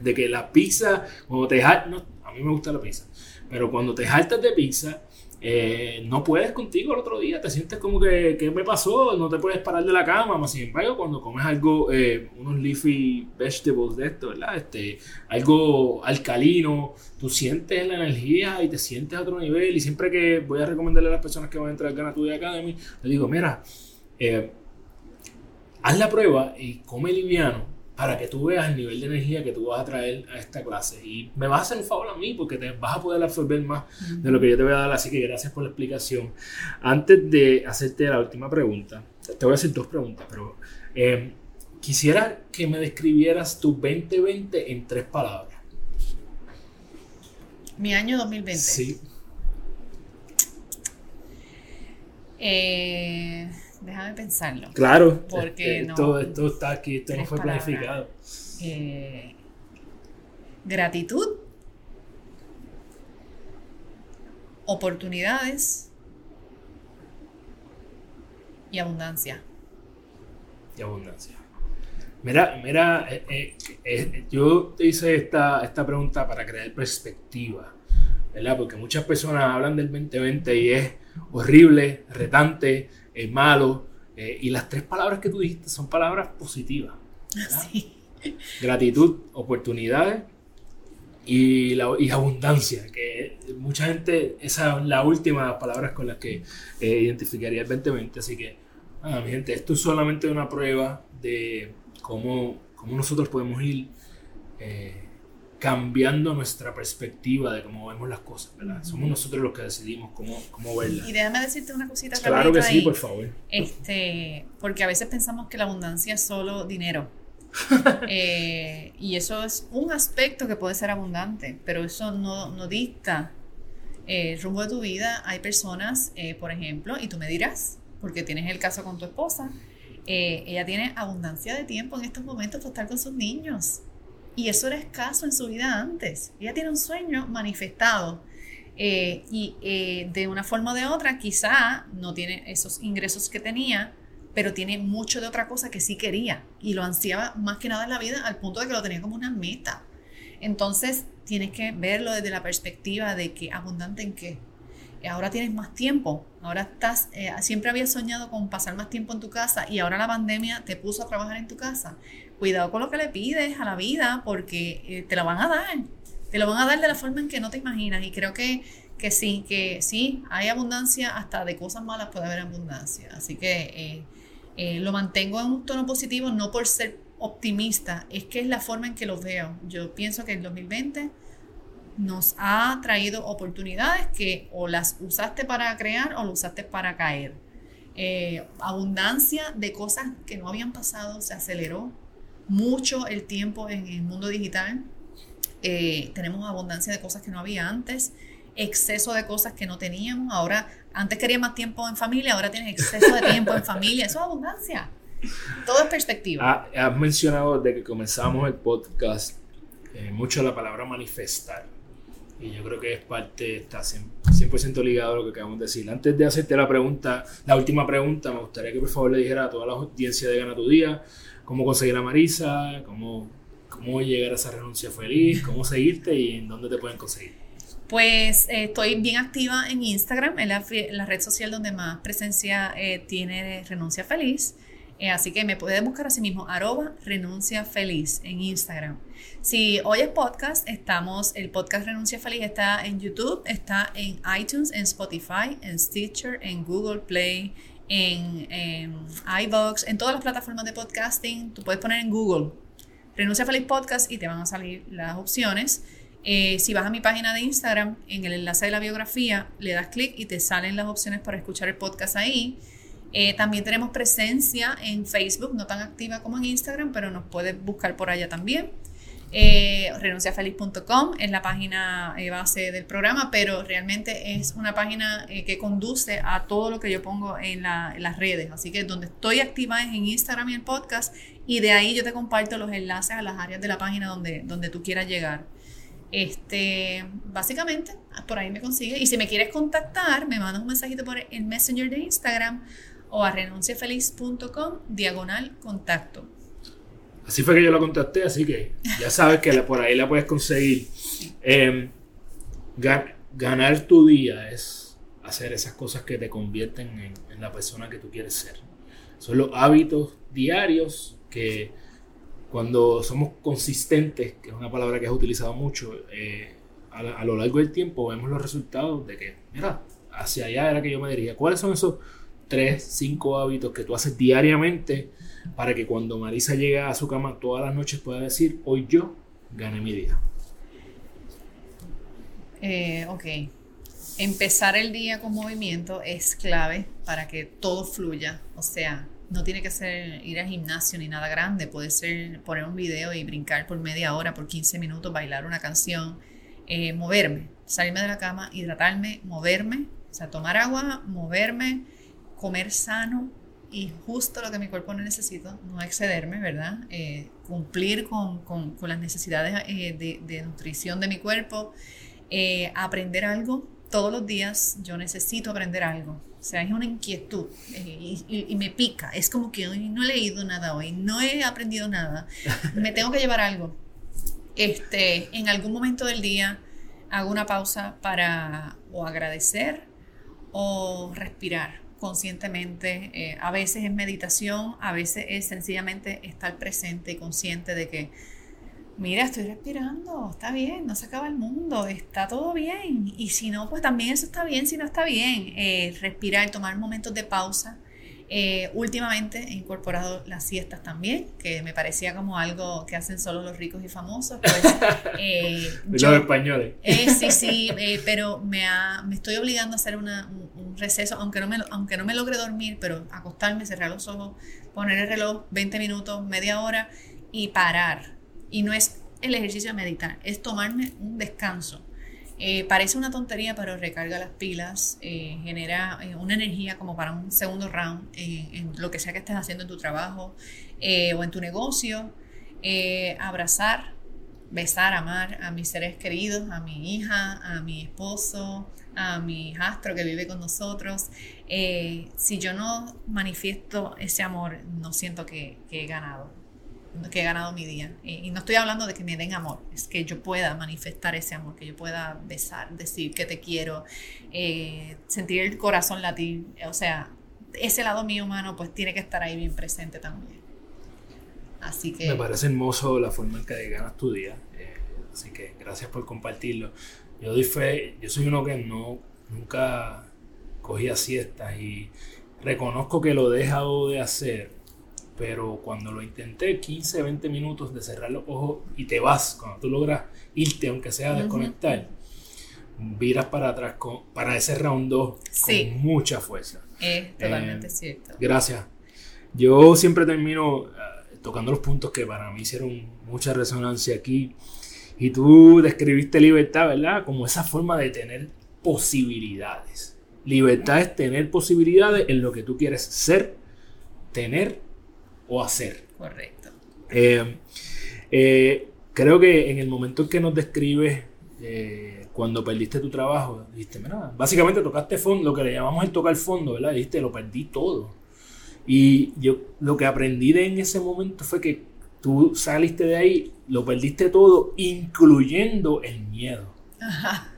de que la pizza, cuando te a mí me gusta la pizza, pero cuando te jaltas de pizza, eh, no puedes contigo el otro día, te sientes como que, ¿qué me pasó? No te puedes parar de la cama, más sin embargo, cuando comes algo, eh, unos leafy vegetables de esto, ¿verdad? Este, algo alcalino, tú sientes la energía y te sientes a otro nivel. Y siempre que voy a recomendarle a las personas que van a entrar al Gana Academy, les digo, mira, eh, haz la prueba y come liviano para que tú veas el nivel de energía que tú vas a traer a esta clase. Y me vas a hacer un favor a mí porque te vas a poder absorber más de lo que yo te voy a dar. Así que gracias por la explicación. Antes de hacerte la última pregunta, te voy a hacer dos preguntas, pero eh, quisiera que me describieras tu 2020 en tres palabras. Mi año 2020. Sí. Eh Déjame pensarlo. Claro, porque este, esto, esto, está aquí, esto no fue planificado. Eh, gratitud, oportunidades y abundancia. Y abundancia. Mira, mira, eh, eh, yo te hice esta, esta pregunta para crear perspectiva, ¿verdad? Porque muchas personas hablan del 2020 y es horrible, retante, es malo. Eh, y las tres palabras que tú dijiste son palabras positivas. Gratitud, oportunidades y, la, y abundancia, que mucha gente, esas son las últimas palabras con las que eh, identificaría el 2020. Así que, ah, mi gente, esto es solamente una prueba de cómo, cómo nosotros podemos ir eh, cambiando nuestra perspectiva de cómo vemos las cosas, ¿verdad? Somos nosotros los que decidimos cómo, cómo verlas. Y déjame decirte una cosita Claro que sí, por favor. Este, porque a veces pensamos que la abundancia es solo dinero. Eh, y eso es un aspecto que puede ser abundante, pero eso no, no dicta el rumbo de tu vida. Hay personas, eh, por ejemplo, y tú me dirás, porque tienes el caso con tu esposa, eh, ella tiene abundancia de tiempo en estos momentos para estar con sus niños. Y eso era escaso en su vida antes. Ella tiene un sueño manifestado. Eh, y eh, de una forma o de otra, quizá no tiene esos ingresos que tenía, pero tiene mucho de otra cosa que sí quería. Y lo ansiaba más que nada en la vida al punto de que lo tenía como una meta. Entonces, tienes que verlo desde la perspectiva de que abundante en qué. ahora tienes más tiempo, ahora estás, eh, siempre habías soñado con pasar más tiempo en tu casa y ahora la pandemia te puso a trabajar en tu casa. Cuidado con lo que le pides a la vida porque eh, te lo van a dar, te lo van a dar de la forma en que no te imaginas y creo que, que sí, que sí, hay abundancia, hasta de cosas malas puede haber abundancia. Así que eh, lo mantengo en un tono positivo, no por ser optimista, es que es la forma en que lo veo. Yo pienso que el 2020 nos ha traído oportunidades que o las usaste para crear o lo usaste para caer. Eh, abundancia de cosas que no habían pasado, se aceleró mucho el tiempo en el mundo digital. Eh, tenemos abundancia de cosas que no había antes, exceso de cosas que no teníamos. Ahora, antes quería más tiempo en familia, ahora tienes exceso de tiempo en familia. Eso es abundancia. Todo es perspectiva. Ah, has mencionado desde que comenzamos el podcast eh, mucho la palabra manifestar. Y yo creo que es parte, está 100%, ligado a lo que acabamos de decir. Antes de hacerte la pregunta, la última pregunta, me gustaría que por favor le dijera a toda la audiencia de Gana tu Día cómo conseguir a Marisa, cómo, cómo llegar a esa renuncia feliz, cómo seguirte y en dónde te pueden conseguir. Pues eh, estoy bien activa en Instagram, en la, red social donde más presencia eh, tiene Renuncia Feliz. Eh, así que me puedes buscar así mismo, arroba renuncia feliz en Instagram. Si oyes podcast, estamos, el podcast Renuncia Feliz está en YouTube, está en iTunes, en Spotify, en Stitcher, en Google Play, en, en en todas las plataformas de podcasting. Tú puedes poner en Google Renuncia Feliz Podcast y te van a salir las opciones. Eh, si vas a mi página de Instagram, en el enlace de la biografía, le das clic y te salen las opciones para escuchar el podcast ahí. Eh, también tenemos presencia en Facebook, no tan activa como en Instagram, pero nos puedes buscar por allá también. Eh, renunciafeliz.com es la página eh, base del programa, pero realmente es una página que conduce a todo lo que yo pongo en, las redes. Así que donde estoy activa es en Instagram y el podcast, y de ahí yo te comparto los enlaces a las áreas de la página donde, donde tú quieras llegar. Este, básicamente, por ahí me consigue. Y si me quieres contactar, me mandas un mensajito por el Messenger de Instagram o a renunciafeliz.com diagonal contacto. Así fue que yo la contacté, así que ya sabes que por ahí la puedes conseguir. Em, ganar tu día es hacer esas cosas que te convierten en, la persona que tú quieres ser. Son los hábitos diarios que cuando somos consistentes, que es una palabra que has utilizado mucho, eh, a, lo largo del tiempo vemos los resultados de que, mira, hacia allá era que yo me diría, ¿cuáles son esos tres, cinco hábitos que tú haces diariamente para que cuando Marisa llegue a su cama todas las noches pueda decir, hoy yo gané mi día? Eh, ok. Empezar el día con movimiento es clave para que todo fluya. O sea, no tiene que ser ir al gimnasio ni nada grande. Puede ser poner un video y brincar por media hora, por 15 minutos, bailar una canción, eh, moverme, salirme de la cama, hidratarme, moverme, o sea, tomar agua, moverme, comer sano y justo lo que mi cuerpo necesita, no excederme, ¿verdad? Eh, cumplir con, con, las necesidades eh, de, de, nutrición de mi cuerpo, eh, aprender algo. Todos los días yo necesito aprender algo. O sea, es una inquietud y, y, me pica. Es como que hoy no he leído nada hoy, no he aprendido nada. Me tengo que llevar algo. Este, en algún momento del día hago una pausa para o agradecer o respirar conscientemente. Eh, a veces es meditación, a veces es sencillamente estar presente y consciente de que, mira, estoy respirando, está bien, no se acaba el mundo, está todo bien. Y si no, pues también eso está bien, si no está bien. Eh, respirar, tomar momentos de pausa eh, últimamente he incorporado las siestas también, que me parecía como algo que hacen solo los ricos y famosos. Pues, eh, los españoles. Eh, sí, sí, pero me, me estoy obligando a hacer un, receso, aunque no, me, aunque no me logre dormir, pero acostarme, cerrar los ojos, poner el reloj 20 minutos, media hora y parar. Y no es el ejercicio de meditar, es tomarme un descanso eh, parece una tontería, pero recarga las pilas, eh, genera eh, una energía como para un segundo round en lo que sea que estés haciendo en tu trabajo o en tu negocio. abrazar, besar, amar a mis seres queridos, a mi hija, a mi esposo, a mi hijastro que vive con nosotros. si yo no manifiesto ese amor, no siento que he ganado. Que he ganado mi día. Y, no estoy hablando de que me den amor, es que yo pueda manifestar ese amor, que yo pueda besar, decir que te quiero, eh, sentir el corazón latir. O sea, ese lado mío humano pues tiene que estar ahí bien presente también. Así que... Me parece hermoso la forma en que ganas tu día. Eh, así que gracias por compartirlo. Yo doy fe, yo soy uno que no, nunca cogía siestas y reconozco que lo he dejado de hacer, pero cuando lo intenté, 15, 20 minutos de cerrar los ojos y te vas, cuando tú logras irte, aunque sea desconectar, viras para atrás con, para ese round 2 con mucha fuerza. Es totalmente eh, cierto. Gracias. Yo siempre termino eh, tocando los puntos que para mí hicieron mucha resonancia aquí. Y tú describiste libertad, ¿verdad? Como esa forma de tener posibilidades. Libertad es tener posibilidades en lo que tú quieres ser, tener o hacer. Correcto. Eh, eh, creo que en el momento en que nos describes eh, cuando perdiste tu trabajo, dijiste, mira, básicamente tocaste fondo, lo que le llamamos el tocar fondo, ¿verdad? Dijiste, lo perdí todo. Y yo lo que aprendí de en ese momento fue que tú saliste de ahí, lo perdiste todo, incluyendo el miedo. Ajá.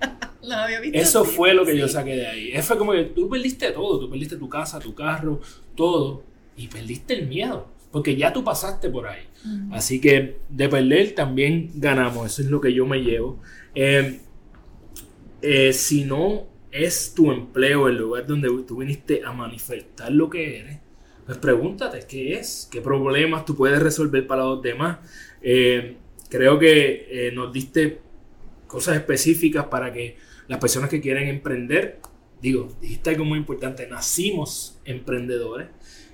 Eso fue lo que yo saqué de ahí. Eso fue como que tú perdiste todo. Tú perdiste tu casa, tu carro, todo. Y perdiste el miedo. Porque ya tú pasaste por ahí. Así que de perder también ganamos. Eso es lo que yo me llevo. Em, eh, si no es tu empleo el lugar donde tú viniste a manifestar lo que eres, pues pregúntate qué es, qué problemas tú puedes resolver para los demás. Em, creo que eh, nos diste cosas específicas para que las personas que quieren emprender, digo, dijiste algo muy importante, nacimos emprendedores.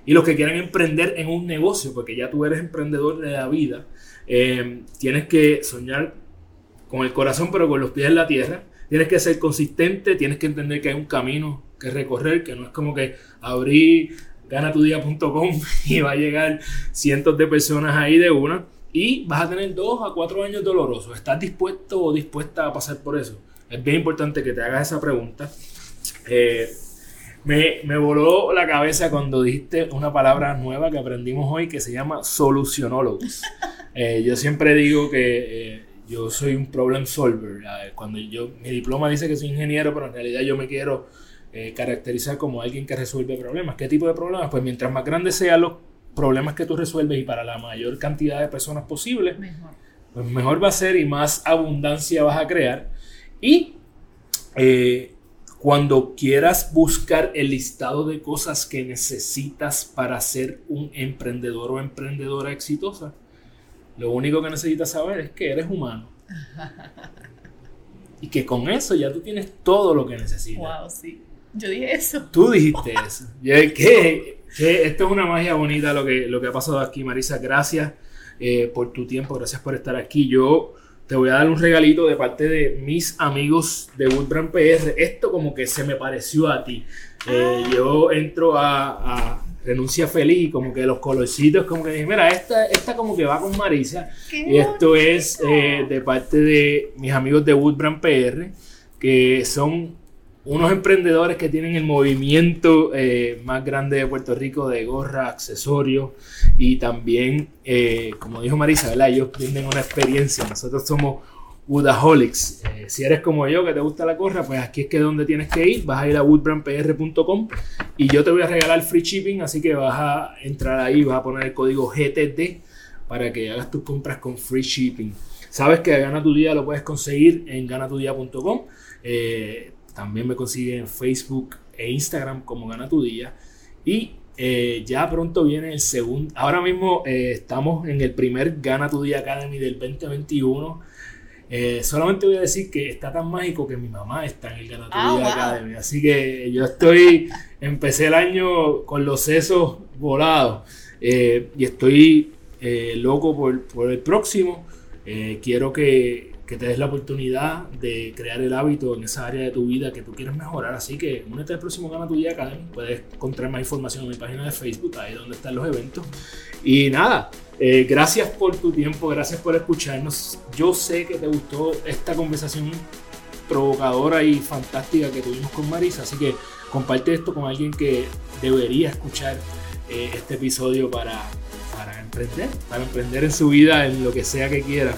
Y los que quieren emprender en un negocio, porque ya tú eres emprendedor de la vida, eh, tienes que soñar con el corazón, pero con los pies en la tierra. Tienes que ser consistente, tienes que entender que hay un camino que recorrer, que no es como que abrir ganatudia.com y va a llegar cientos de personas ahí de una y vas a tener dos a cuatro años dolorosos. ¿Estás dispuesto o dispuesta a pasar por eso? Es bien importante que te hagas esa pregunta. Eh, me, me, voló la cabeza cuando dijiste una palabra nueva que aprendimos hoy que se llama solucionólogos. Eh, yo siempre digo que eh, yo soy un problem solver. Cuando yo, mi diploma dice que soy ingeniero, pero en realidad yo me quiero caracterizar como alguien que resuelve problemas. ¿Qué tipo de problemas? Pues mientras más grandes sean los problemas que tú resuelves y para la mayor cantidad de personas posible, mejor. pues mejor va a ser y más abundancia vas a crear. Y eh, cuando quieras buscar el listado de cosas que necesitas para ser un emprendedor o emprendedora exitosa, lo único que necesitas saber es que eres humano. y que con eso ya tú tienes todo lo que necesitas. Wow, sí. Yo dije eso. Tú dijiste eso. que esto es una magia bonita lo que, lo que ha pasado aquí, Marisa. Gracias eh, por tu tiempo, gracias por estar aquí. Yo te voy a dar un regalito de parte de mis amigos de Woodbrand PR. Esto como que se me pareció a ti. Eh, ah. yo entro a, Renuncia Feliz y como que los colorcitos, como que dije, mira, esta, esta como que va con Marisa. y esto es eh, de parte de mis amigos de Woodbrand PR, que son unos emprendedores que tienen el movimiento eh, más grande de Puerto Rico de gorra, accesorios y también, eh, como dijo Marisa, ¿verdad? ellos tienen una experiencia. Nosotros somos Woodaholics. Eh, si eres como yo, que te gusta la gorra, pues aquí es que donde tienes que ir. Vas a ir a woodbrandpr.com y yo te voy a regalar free shipping, así que vas a entrar ahí, vas a poner el código GTD para que hagas tus compras con free shipping. Sabes que Gana tu Día lo puedes conseguir en ganatudia.com. Eh, también me consigue en Facebook e Instagram como Gana tu Día. Y eh, ya pronto viene el segundo. Ahora mismo eh, estamos en el primer Gana tu Día Academy del 2021. Eh, solamente voy a decir que está tan mágico que mi mamá está en el Gana tu ah, Día Academy. Así que yo estoy. Empecé el año con los sesos volados. y estoy loco por, por, el próximo. quiero que que te des la oportunidad de crear el hábito en esa área de tu vida que tú quieres mejorar. Así que únete al próximo Gana Tu Día Academy. Puedes encontrar más información en mi página de Facebook, ahí donde están los eventos. Y nada, eh, gracias por tu tiempo, gracias por escucharnos. Yo sé que te gustó esta conversación provocadora y fantástica que tuvimos con Marisa, así que comparte esto con alguien que debería escuchar eh, este episodio para para emprender, para emprender en su vida, en lo que sea que quiera.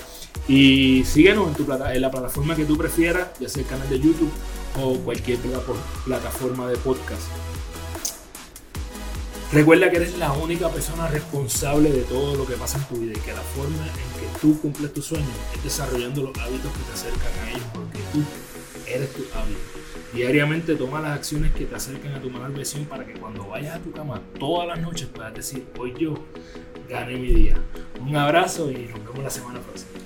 Y síguenos en, tu plata, en la plataforma que tú prefieras, ya sea el canal de YouTube o cualquier plataforma de podcast. Recuerda que eres la única persona responsable de todo lo que pasa en tu vida y que la forma en que tú cumples tus sueños es desarrollando los hábitos que te acercan a ellos porque tú eres tu hábito. Diariamente toma las acciones que te acercan a tu mejor versión para que cuando vayas a tu cama todas las noches puedas decir, hoy yo gané mi día. Un abrazo y nos vemos la semana próxima.